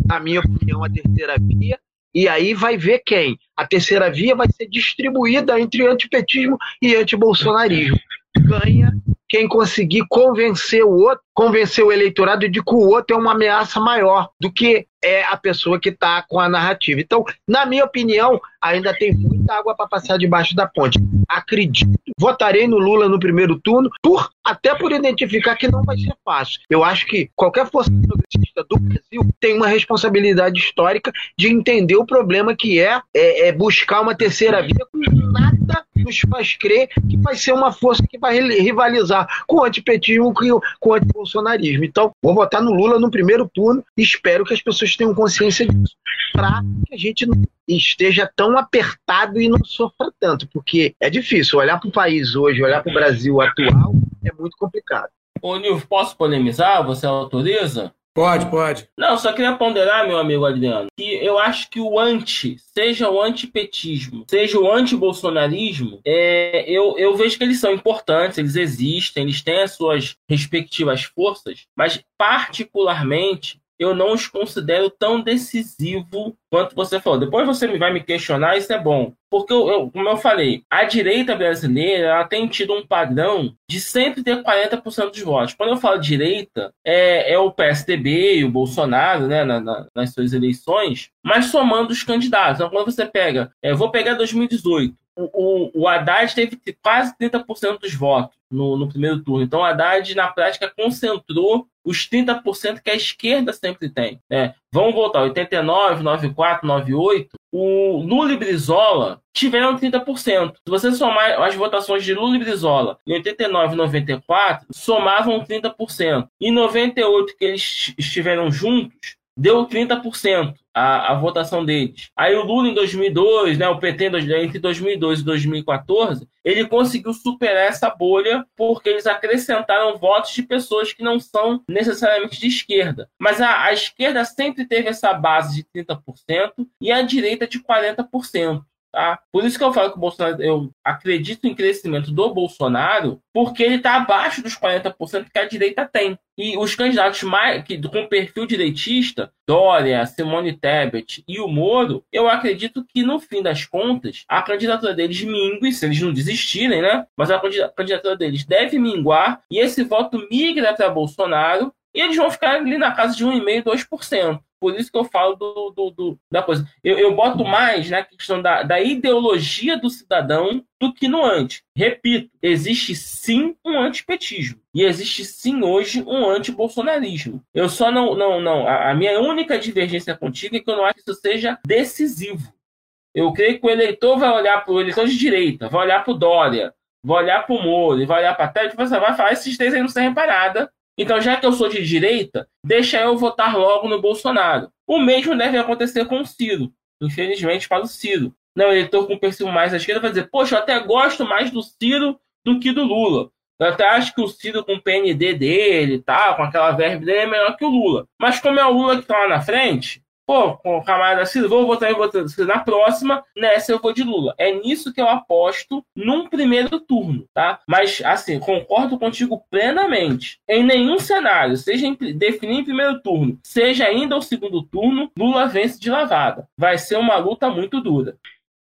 na minha opinião, a terceira via. E aí vai ver quem. A terceira via vai ser distribuída entre antipetismo e antibolsonarismo. Ganha quem conseguir convencer o outro, convencer o eleitorado de que o outro é uma ameaça maior do que é a pessoa que está com a narrativa. Então, na minha opinião, ainda tem muita água para passar debaixo da ponte. Acredito, votarei no Lula no primeiro turno, por até por identificar que não vai ser fácil. Eu acho que qualquer força progressista do Brasil tem uma responsabilidade histórica de entender o problema que é, é, é buscar uma terceira via com nada nos faz crer que vai ser uma força que vai rivalizar com o antipetismo, com o antibolsonarismo. Então, vou votar no Lula no primeiro turno e espero que as pessoas tenham consciência disso, para que a gente não esteja tão apertado e não sofra tanto, porque é difícil olhar para o país hoje, olhar para o Brasil atual, é muito complicado. Ô, Nilson, posso polemizar? Você autoriza? Pode, pode. Não, só queria ponderar, meu amigo Adriano, que eu acho que o anti, seja o antipetismo, seja o antibolsonarismo, é, eu, eu vejo que eles são importantes, eles existem, eles têm as suas respectivas forças, mas particularmente eu não os considero tão decisivo quanto você falou. Depois você vai me questionar, isso é bom. Porque, eu, eu, como eu falei, a direita brasileira ela tem tido um padrão de sempre ter 40% dos votos. Quando eu falo direita, é, é o PSDB e o Bolsonaro, né, na, na, nas suas eleições, mas somando os candidatos. Então, quando você pega, é, vou pegar 2018, o, o, o Haddad teve quase 30% dos votos no, no primeiro turno. Então, o Haddad, na prática, concentrou os 30% que a esquerda sempre tem. Né? Vamos voltar, 89, 94, 98, o Lula e Brizola tiveram 30%. Se você somar as votações de Lula e Brizola em 89 e 94, somavam 30%. Em 98, que eles estiveram juntos, deu 30% a, a votação deles. Aí o Lula em 2002, né, o PT entre 2002 e 2014, ele conseguiu superar essa bolha porque eles acrescentaram votos de pessoas que não são necessariamente de esquerda. Mas a, a esquerda sempre teve essa base de 30% e a direita de 40%. Tá? Por isso que eu falo que o Bolsonaro, eu acredito em crescimento do Bolsonaro, porque ele está abaixo dos 40% que a direita tem. E os candidatos mais, que, com perfil direitista, Dória, Simone Tebet e o Moro, eu acredito que no fim das contas, a candidatura deles mingue, se eles não desistirem, né? Mas a candidatura deles deve minguar e esse voto migra para Bolsonaro e eles vão ficar ali na casa de 1,5%, 2%. Por isso que eu falo do, do, do da coisa. Eu, eu, boto mais na questão da, da ideologia do cidadão do que no anti. Repito, existe sim um antipetismo. E existe sim hoje um anti-bolsonarismo. Eu só não. não, não a, a minha única divergência contigo é que eu não acho que isso seja decisivo. Eu creio que o eleitor vai olhar para o eleitor de direita, vai olhar para o Dória, vai olhar para o Moro, vai olhar para a Tete vai falar: esses três aí não servem para nada então, já que eu sou de direita, deixa eu votar logo no Bolsonaro. O mesmo deve acontecer com o Ciro. Infelizmente, para o Ciro. Não, eleitor com perfil mais à esquerda vai dizer: Poxa, eu até gosto mais do Ciro do que do Lula. Eu até acho que o Ciro com o PND dele, tá, com aquela verba dele, é melhor que o Lula. Mas como é o Lula que está lá na frente, Pô, com o camarada Ciro, vou votar em votar na próxima, nessa eu vou de Lula. É nisso que eu aposto num primeiro turno, tá? Mas, assim, concordo contigo plenamente. Em nenhum cenário, seja em, definir em primeiro turno, seja ainda o segundo turno, Lula vence de lavada. Vai ser uma luta muito dura.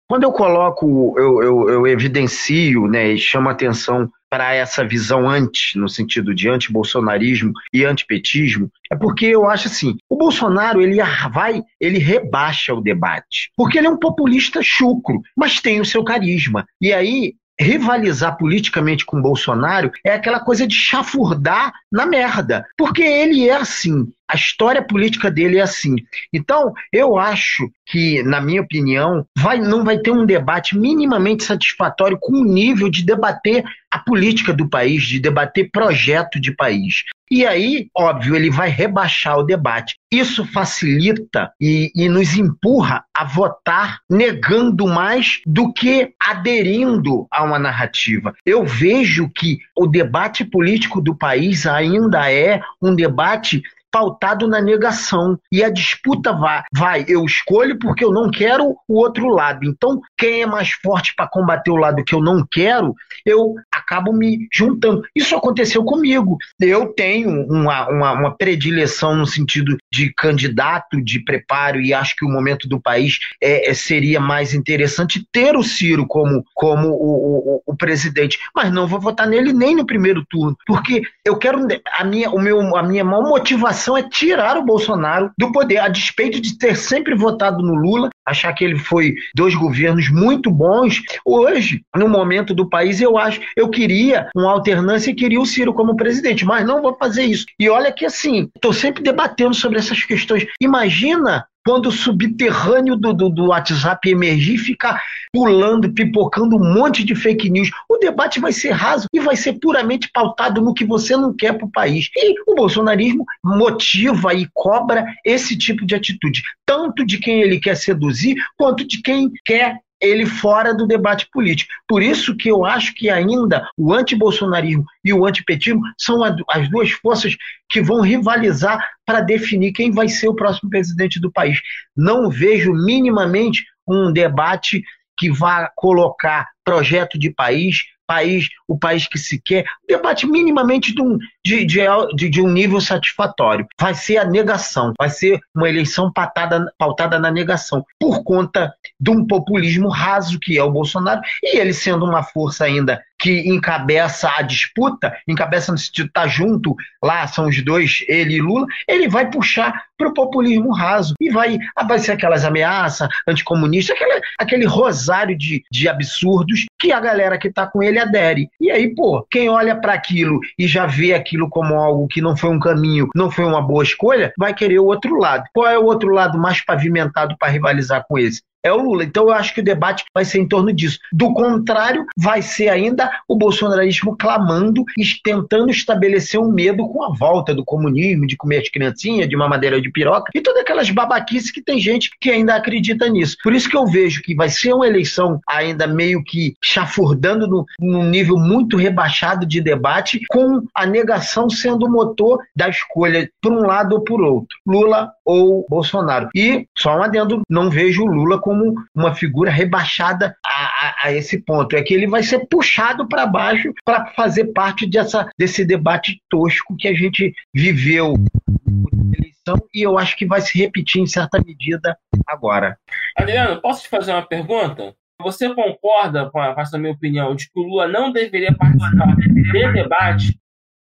Quando eu coloco, eu, eu, eu evidencio né, e chamo atenção para essa visão anti, no sentido de anti-bolsonarismo e antipetismo, é porque eu acho assim, o Bolsonaro ele vai, ele rebaixa o debate, porque ele é um populista chucro, mas tem o seu carisma. E aí rivalizar politicamente com Bolsonaro é aquela coisa de chafurdar na merda, porque ele é assim. A história política dele é assim. Então, eu acho que, na minha opinião, vai, não vai ter um debate minimamente satisfatório com o nível de debater a política do país, de debater projeto de país. E aí, óbvio, ele vai rebaixar o debate. Isso facilita e, e, nos empurra a votar negando mais do que aderindo a uma narrativa. Eu vejo que o debate político do país ainda é um debate pautado na negação. E a disputa vai, vai, eu escolho porque eu não quero o outro lado. Então, quem é mais forte para combater o lado que eu não quero, eu acabo me juntando. Isso aconteceu comigo. Eu tenho uma, uma, uma predileção no sentido de candidato, de preparo, e acho que o momento do país é, é seria mais interessante ter o Ciro como, como o, o, o presidente. Mas não vou votar nele nem no primeiro turno, porque eu quero. A minha, o meu, a minha maior motivação é tirar o Bolsonaro do poder, a despeito de ter sempre votado no Lula, achar que ele foi dois governos muito bons. Hoje, no momento do país, eu acho, eu queria uma alternância e queria o Ciro como presidente, mas não vou fazer isso. E olha que assim, estou sempre debatendo sobre essas questões. Imagina quando o subterrâneo do, do, do, WhatsApp emergir e ficar pulando, pipocando um monte de fake news. O debate vai ser raso e vai ser puramente pautado no que você não quer para o país. E o bolsonarismo motiva e cobra esse tipo de atitude, tanto de quem ele quer seduzir, quanto de quem quer ele fora do debate político. Por isso que eu acho que ainda o antibolsonarismo e o antipetismo são as duas forças que vão rivalizar para definir quem vai ser o próximo presidente do país. Não vejo minimamente um debate que vá colocar projeto de país, país, o país que se quer, debate minimamente de um, de, de, de, um nível satisfatório. Vai ser a negação, vai ser uma eleição patada, pautada na negação, por conta de um populismo raso que é o Bolsonaro, e ele sendo uma força ainda que encabeça a disputa, encabeça no sentido tá junto, lá são os dois, ele e Lula, ele vai puxar para o populismo raso e vai, ser aquelas ameaças anticomunistas, aquele, aquele rosário de, de absurdos que a galera que está com ele adere. E aí, pô, quem olha para aquilo e já vê aquilo como algo que não foi um caminho, não foi uma boa escolha, vai querer o outro lado. Qual é o outro lado mais pavimentado para rivalizar com esse? É o Lula. Então eu acho que o debate vai ser em torno disso. Do contrário, vai ser ainda o bolsonarismo clamando e tentando estabelecer um medo com a volta do comunismo, de comer as criancinhas, de uma madeira de piroca e todas aquelas babaquices que tem gente que ainda acredita nisso. Por isso que eu vejo que vai ser uma eleição ainda meio que chafurdando no, num nível muito rebaixado de debate, com a negação sendo o motor da escolha por um lado ou por outro. Lula ou Bolsonaro. E, só um adendo, não vejo o Lula como uma figura rebaixada a, a, a esse ponto. É que ele vai ser puxado para baixo para fazer parte dessa, desse debate tosco que a gente viveu e eu acho que vai se repetir em certa medida agora. Adriano, posso te fazer uma pergunta? Você concorda com, a, com essa minha opinião de que o Lula não deveria participar de debate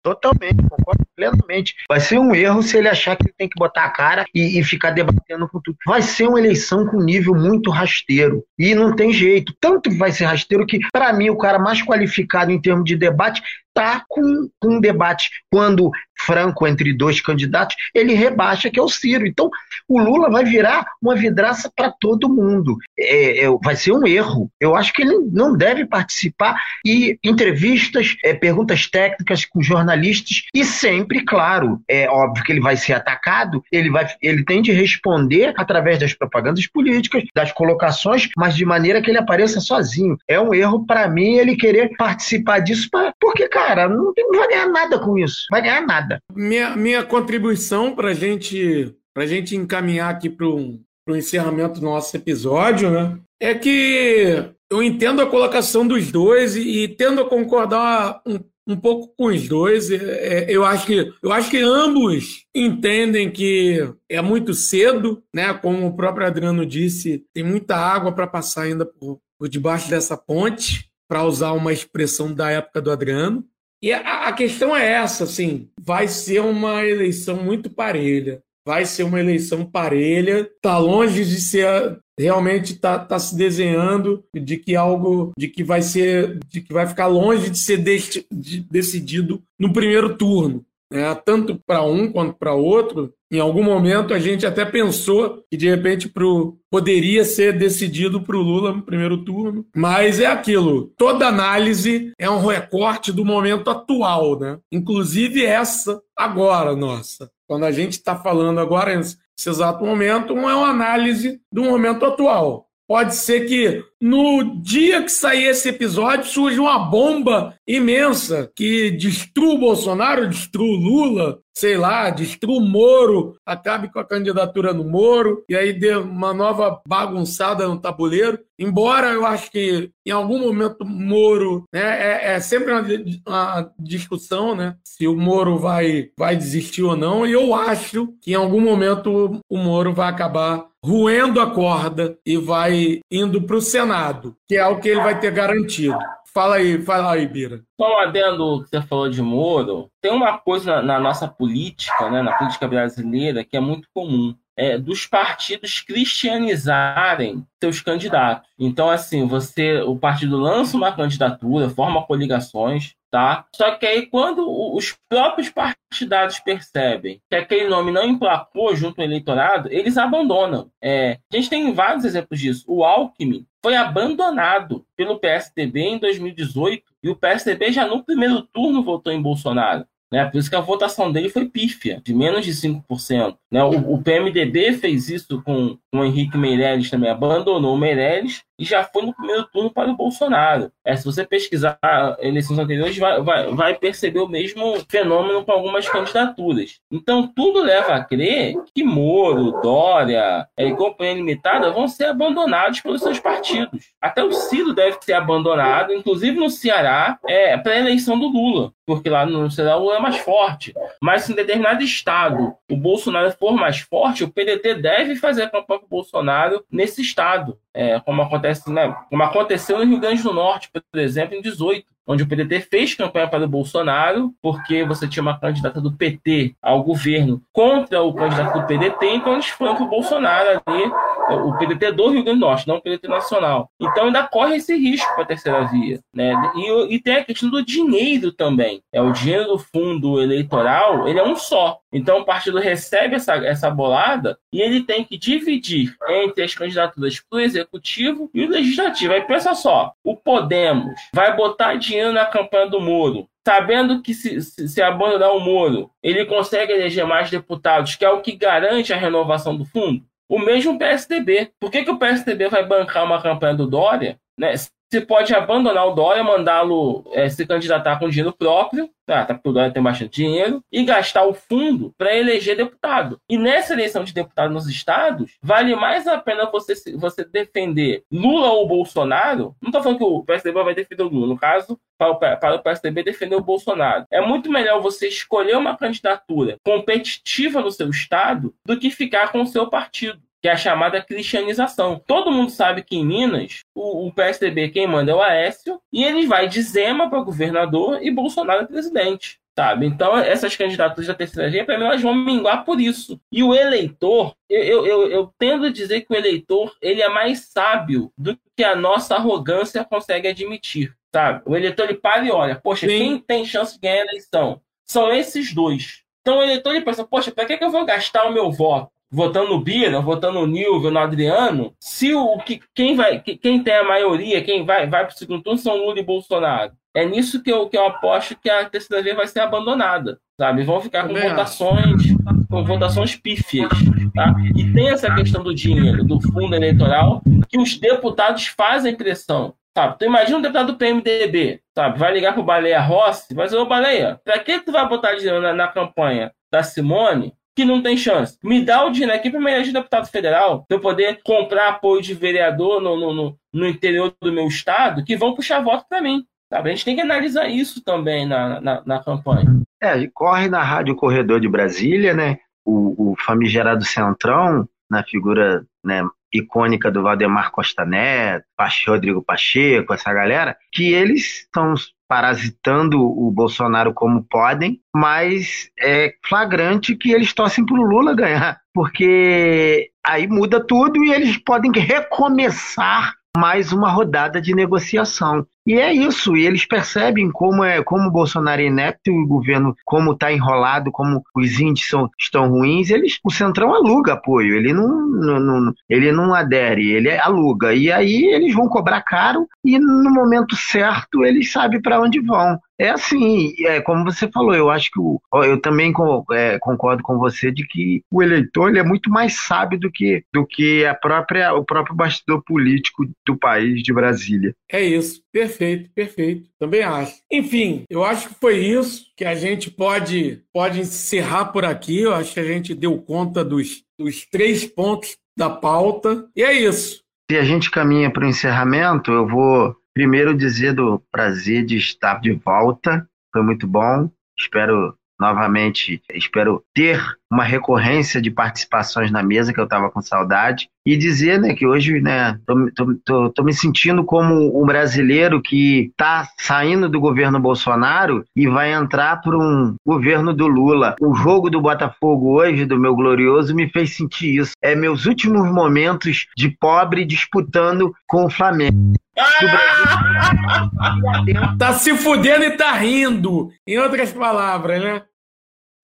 Totalmente, concordo plenamente. Vai ser um erro se ele achar que ele tem que botar a cara e, e, ficar debatendo com tudo. Vai ser uma eleição com nível muito rasteiro. E não tem jeito. Tanto vai ser rasteiro que, para mim, o cara mais qualificado em termos de debate está com, com um debate, quando franco entre dois candidatos, ele rebaixa que é o Ciro. Então, o Lula vai virar uma vidraça para todo mundo. É, é, vai ser um erro. Eu acho que ele não deve participar. E entrevistas, é, perguntas técnicas com jornalistas, e sempre, claro, é óbvio que ele vai ser atacado, ele, vai, ele tem de responder através das propagandas políticas, das colocações, mas de maneira que ele apareça sozinho. É um erro para mim ele querer participar disso, pra, porque, cara, cara, não, não vai ganhar nada com isso. Vai ganhar nada. Minha, minha contribuição para gente, a gente encaminhar aqui para o encerramento do nosso episódio, né? É que eu entendo a colocação dos dois e, e tendo a concordar um, um pouco com os dois. É, é, eu, acho que, eu acho que ambos entendem que é muito cedo, né? Como o próprio Adriano disse, tem muita água para passar ainda por, por debaixo dessa ponte, para usar uma expressão da época do Adriano. E a, a questão é essa, assim, vai ser uma eleição muito parelha. Vai ser uma eleição parelha, tá longe de ser realmente tá, tá se desenhando de que algo de que vai ser de que vai ficar longe de ser de, de, decidido no primeiro turno né? tanto para um quanto para outro. Em algum momento a gente até pensou que de repente pro, poderia ser decidido para o Lula no primeiro turno, mas é aquilo. Toda análise é um recorte do momento atual, né? Inclusive essa agora nossa. Quando a gente está falando agora nesse exato momento, não é uma análise do momento atual. Pode ser que no dia que sair esse episódio surja uma bomba imensa que destrua o Bolsonaro, destrua o Lula, sei lá, destrua o Moro, acabe com a candidatura no Moro e aí dê uma nova bagunçada no tabuleiro. Embora eu acho que em algum momento Moro né, é, é sempre uma, uma, discussão, né? Se o Moro vai, vai desistir ou não. E eu acho que em algum momento o Moro vai acabar ruendo a corda e vai indo para o Senado, que é o que ele vai ter garantido. Fala aí, fala aí, Bira. Só um adendo que você falou de Moro, tem uma coisa na, nossa política, né, na política brasileira, que é muito comum é, dos partidos cristianizarem seus candidatos. Então, assim, você, o partido lança uma candidatura, forma coligações, tá? Só que aí, quando os próprios partidários percebem que aquele nome não emplacou junto ao eleitorado, eles abandonam. É, a gente tem vários exemplos disso. O Alckmin foi abandonado pelo PSDB em 2018 e o PSDB já no primeiro turno votou em Bolsonaro. Né? Por isso que a votação dele foi pífia, de menos de 5%. Né? O, o PMDB fez isso com, com o Henrique Meirelles também, abandonou o Meirelles e já foi no primeiro turno para o Bolsonaro. É, se você pesquisar eleições anteriores, vai, vai, vai, perceber o mesmo fenômeno com algumas candidaturas. Então, tudo leva a crer que Moro, Dória é, e Companhia Limitada vão ser abandonados pelos seus partidos. Até o Ciro deve ser abandonado, inclusive no Ceará, é, para a eleição do Lula, porque lá no Ceará o Lula é mais forte. Mas se em determinado estado o Bolsonaro for mais forte, o PDT deve fazer a campanha Bolsonaro nesse estado é, como, acontece, né, como aconteceu no Rio Grande do Norte, por exemplo, em 18 onde o PDT fez campanha para o Bolsonaro, porque você tinha uma candidata do PT ao governo contra o candidato do PDT, então eles foram para o Bolsonaro ali, o PDT do Rio Grande do Norte, não o PDT nacional. Então ainda corre esse risco para a terceira via. Né? E, e, tem a questão do dinheiro também. É O dinheiro do fundo eleitoral ele é um só. Então o partido recebe essa, essa bolada e ele tem que dividir entre as candidaturas para o executivo e o legislativo. Aí pensa só, o Podemos vai botar dinheiro na campanha do Moro, sabendo que se, se, se, abandonar o Moro, ele consegue eleger mais deputados, que é o que garante a renovação do fundo. O mesmo PSDB. Por que, que o PSDB vai bancar uma campanha do Dória? Né? Você pode abandonar o Dória, mandá-lo é, se candidatar com dinheiro próprio, tá? tá porque o Dória tem bastante dinheiro, e gastar o fundo para eleger deputado. E nessa eleição de deputado nos estados, vale mais a pena você, você defender Lula ou Bolsonaro. Não estou falando que o PSDB vai defender o Lula, no caso, para para o PSDB defender o Bolsonaro. É muito melhor você escolher uma candidatura competitiva no seu estado do que ficar com o seu partido que é a chamada cristianização. Todo mundo sabe que em Minas, o, o PSDB quem manda é o Aécio, e ele vai de Zema para governador e Bolsonaro é presidente. Sabe? Então, essas candidaturas da terceira via, para mim, elas vão minguar por isso. E o eleitor, eu, eu, eu tendo a dizer que o eleitor ele é mais sábio do que a nossa arrogância consegue admitir. Sabe? O eleitor ele para e olha, poxa, Sim. quem tem chance de ganhar a eleição? São esses dois. Então o eleitor ele pensa, poxa, para que, que eu vou gastar o meu voto? Votando no Bira, votando no Nilvio, no Adriano, se o que quem vai, quem tem a maioria, quem vai vai para o segundo turno são Lula e Bolsonaro. É nisso que eu, que eu aposto que a terceira via vai ser abandonada, sabe? Vão ficar com votações, com votações pífias, tá? E tem essa questão do dinheiro, do fundo eleitoral, que os deputados fazem pressão. Sabe? Tu imagina um deputado do PMDB, sabe? Vai ligar pro Baleia Rossi, vai dizer, ô Baleia, pra que tu vai botar dinheiro na, na campanha da Simone que não tem chance. Me dá o dinheiro aqui para me eleger deputado federal, para eu poder comprar apoio de vereador no, no, no, no, interior do meu estado, que vão puxar voto para mim. Sabe? A gente tem que analisar isso também na, na, na campanha. É, corre na Rádio Corredor de Brasília, né? O, o famigerado Centrão, na figura né, icônica do Valdemar Costa Neto, Rodrigo Pacheco, essa galera, que eles estão parasitando o Bolsonaro como podem, mas é flagrante que eles torcem para o Lula ganhar, porque aí muda tudo e eles podem recomeçar mais uma rodada de negociação. E é isso, e eles percebem como é como o Bolsonaro é inepto e o governo como está enrolado, como os índices são, estão ruins, eles o Centrão aluga apoio, ele não, não, não, ele não adere, ele aluga. E aí eles vão cobrar caro e no momento certo eles sabem para onde vão. É assim, é, como você falou, eu acho que o, eu também é, concordo com você de que o eleitor ele é muito mais sábio do que, do que a própria, o próprio bastidor político do país de Brasília. É isso. Perfeito, perfeito. Também acho. Enfim, eu acho que foi isso que a gente pode, pode encerrar por aqui. Eu acho que a gente deu conta dos, dos três pontos da pauta. E é isso. Se a gente caminha para o encerramento, eu vou primeiro dizer do prazer de estar de volta. Foi muito bom. Espero novamente, espero ter uma recorrência de participações na mesa, que eu estava com saudade, e dizer né, que hoje né, tô, tô, tô, tô me sentindo como um brasileiro que está saindo do governo Bolsonaro e vai entrar para um governo do Lula. O jogo do Botafogo hoje, do meu glorioso, me fez sentir isso. É meus últimos momentos de pobre disputando com o Flamengo. tá se fudendo e tá rindo. Em outras palavras, né?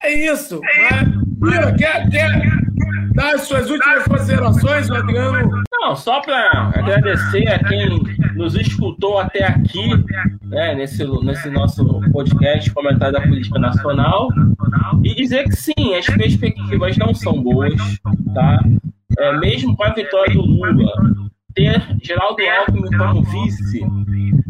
É isso. É. Mas, quer, quer dar as suas últimas considerações, Adriano? Não, só para agradecer a quem nos escutou até aqui, né, nesse, nesse nosso podcast Comentário da Política Nacional, e dizer que sim, as perspectivas não são boas, tá? É, mesmo com a vitória do Lula, ter Geraldo Alckmin como vice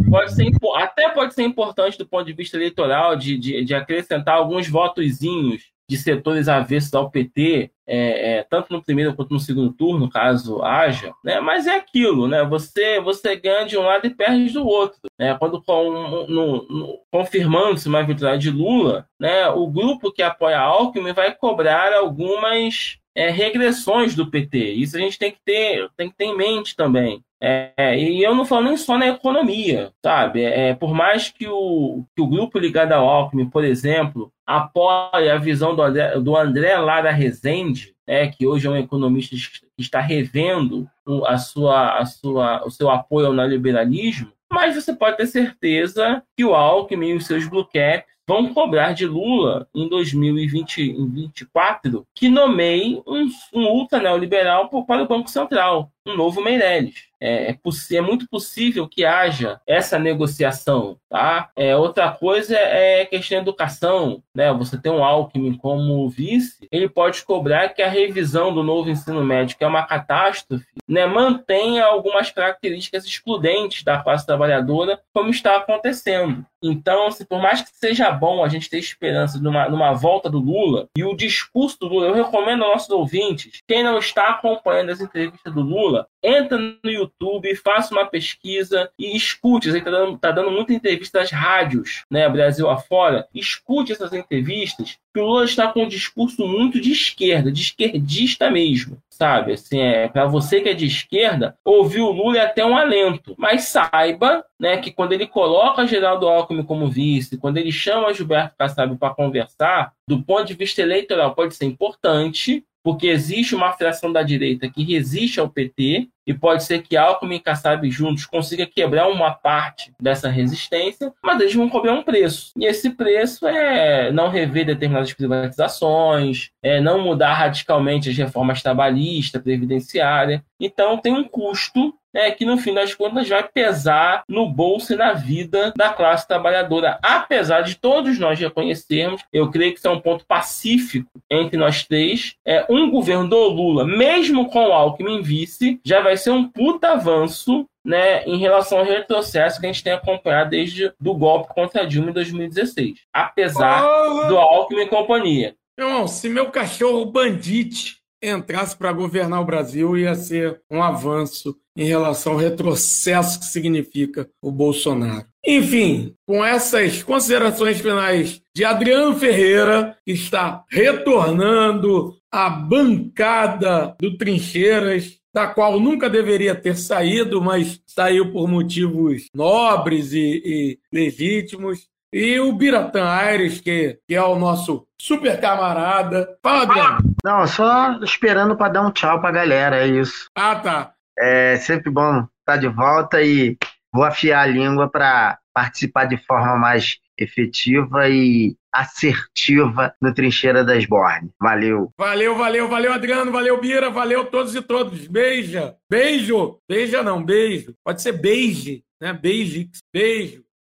pode ser, até pode ser importante do ponto de vista eleitoral, de, de, de acrescentar alguns votozinhos de setores avessos ao PT, é, é, tanto no primeiro quanto no segundo turno, caso haja, né? mas é aquilo, né? você, você ganha de um lado e perde do outro. Né? Quando com, no, no, confirmando-se uma vitória de Lula, né? o grupo que apoia Alckmin vai cobrar algumas é, regressões do PT. Isso a gente tem que ter, tem que ter em mente também. É, e eu não falo nem só na economia, sabe? É, por mais que o, que o grupo ligado ao Alckmin, por exemplo, apoie a visão do André, do André Lara Rezende, é, que hoje é um economista que está revendo a sua, a sua, o seu apoio ao neoliberalismo, mas você pode ter certeza que o Alckmin e os seus blue caps vão cobrar de Lula em 2024 que nomeie um, um ultra neoliberal para o Banco Central, um novo Meirelles. É, é, é, muito possível que haja essa negociação, tá? É, outra coisa é questão de educação, né? Você tem um Alckmin como vice, ele pode cobrar que a revisão do novo ensino médio, que é uma catástrofe, né, mantenha algumas características excludentes da classe trabalhadora, como está acontecendo. Então, assim, por mais que seja bom a gente ter esperança numa, numa volta do Lula e o discurso do Lula, eu recomendo aos nossos ouvintes, quem não está acompanhando as entrevistas do Lula, entra no YouTube, faça uma pesquisa e escute. Está dando, tá dando muita entrevista às rádios, né, Brasil afora. Escute essas entrevistas, que o Lula está com um discurso muito de esquerda, de esquerdista mesmo sabe? Assim, é para você que é de esquerda, ouvir o Lula é até um alento, mas saiba, né, que quando ele coloca Geraldo Alckmin como vice, quando ele chama Gilberto Kassab para conversar, do ponto de vista eleitoral pode ser importante, porque existe uma fração da direita que resiste ao PT, e pode ser que Alckmin e Kassab juntos consiga quebrar uma parte dessa resistência, mas eles vão cobrar um preço. E esse preço é não rever determinadas privatizações, é não mudar radicalmente as reformas trabalhistas, previdenciária. Então tem um custo é que no fim das contas vai pesar no bolso e na vida da classe trabalhadora. Apesar de todos nós reconhecermos, eu creio que isso é um ponto pacífico entre nós três, é um governo do Lula, mesmo com o Alckmin vice, já vai ser um puta avanço né, em relação ao retrocesso que a gente tem acompanhado desde do golpe contra a Dilma em 2016. Apesar oh! do Alckmin e companhia. Irmão, se meu cachorro bandite entrasse para governar o Brasil, ia ser um avanço em relação ao retrocesso que significa o Bolsonaro. Enfim, com essas considerações finais de Adriano Ferreira, que está retornando à bancada do Trincheiras, da qual nunca deveria ter saído, mas saiu por motivos nobres e, e legítimos. E o Biratã Aires, que, que é o nosso super camarada. Fala, Adriano. Não, só esperando para dar um tchau pra galera, é isso. Ah, tá. É sempre bom estar de volta e vou afiar a língua para participar de forma mais efetiva e assertiva no Trincheira das Borne. Valeu. Valeu, valeu, valeu, Adriano, valeu, Bira, valeu todos e todos. Beija. Beijo. Beija não, beijo. Pode ser beije, né? Beijix. Beijo.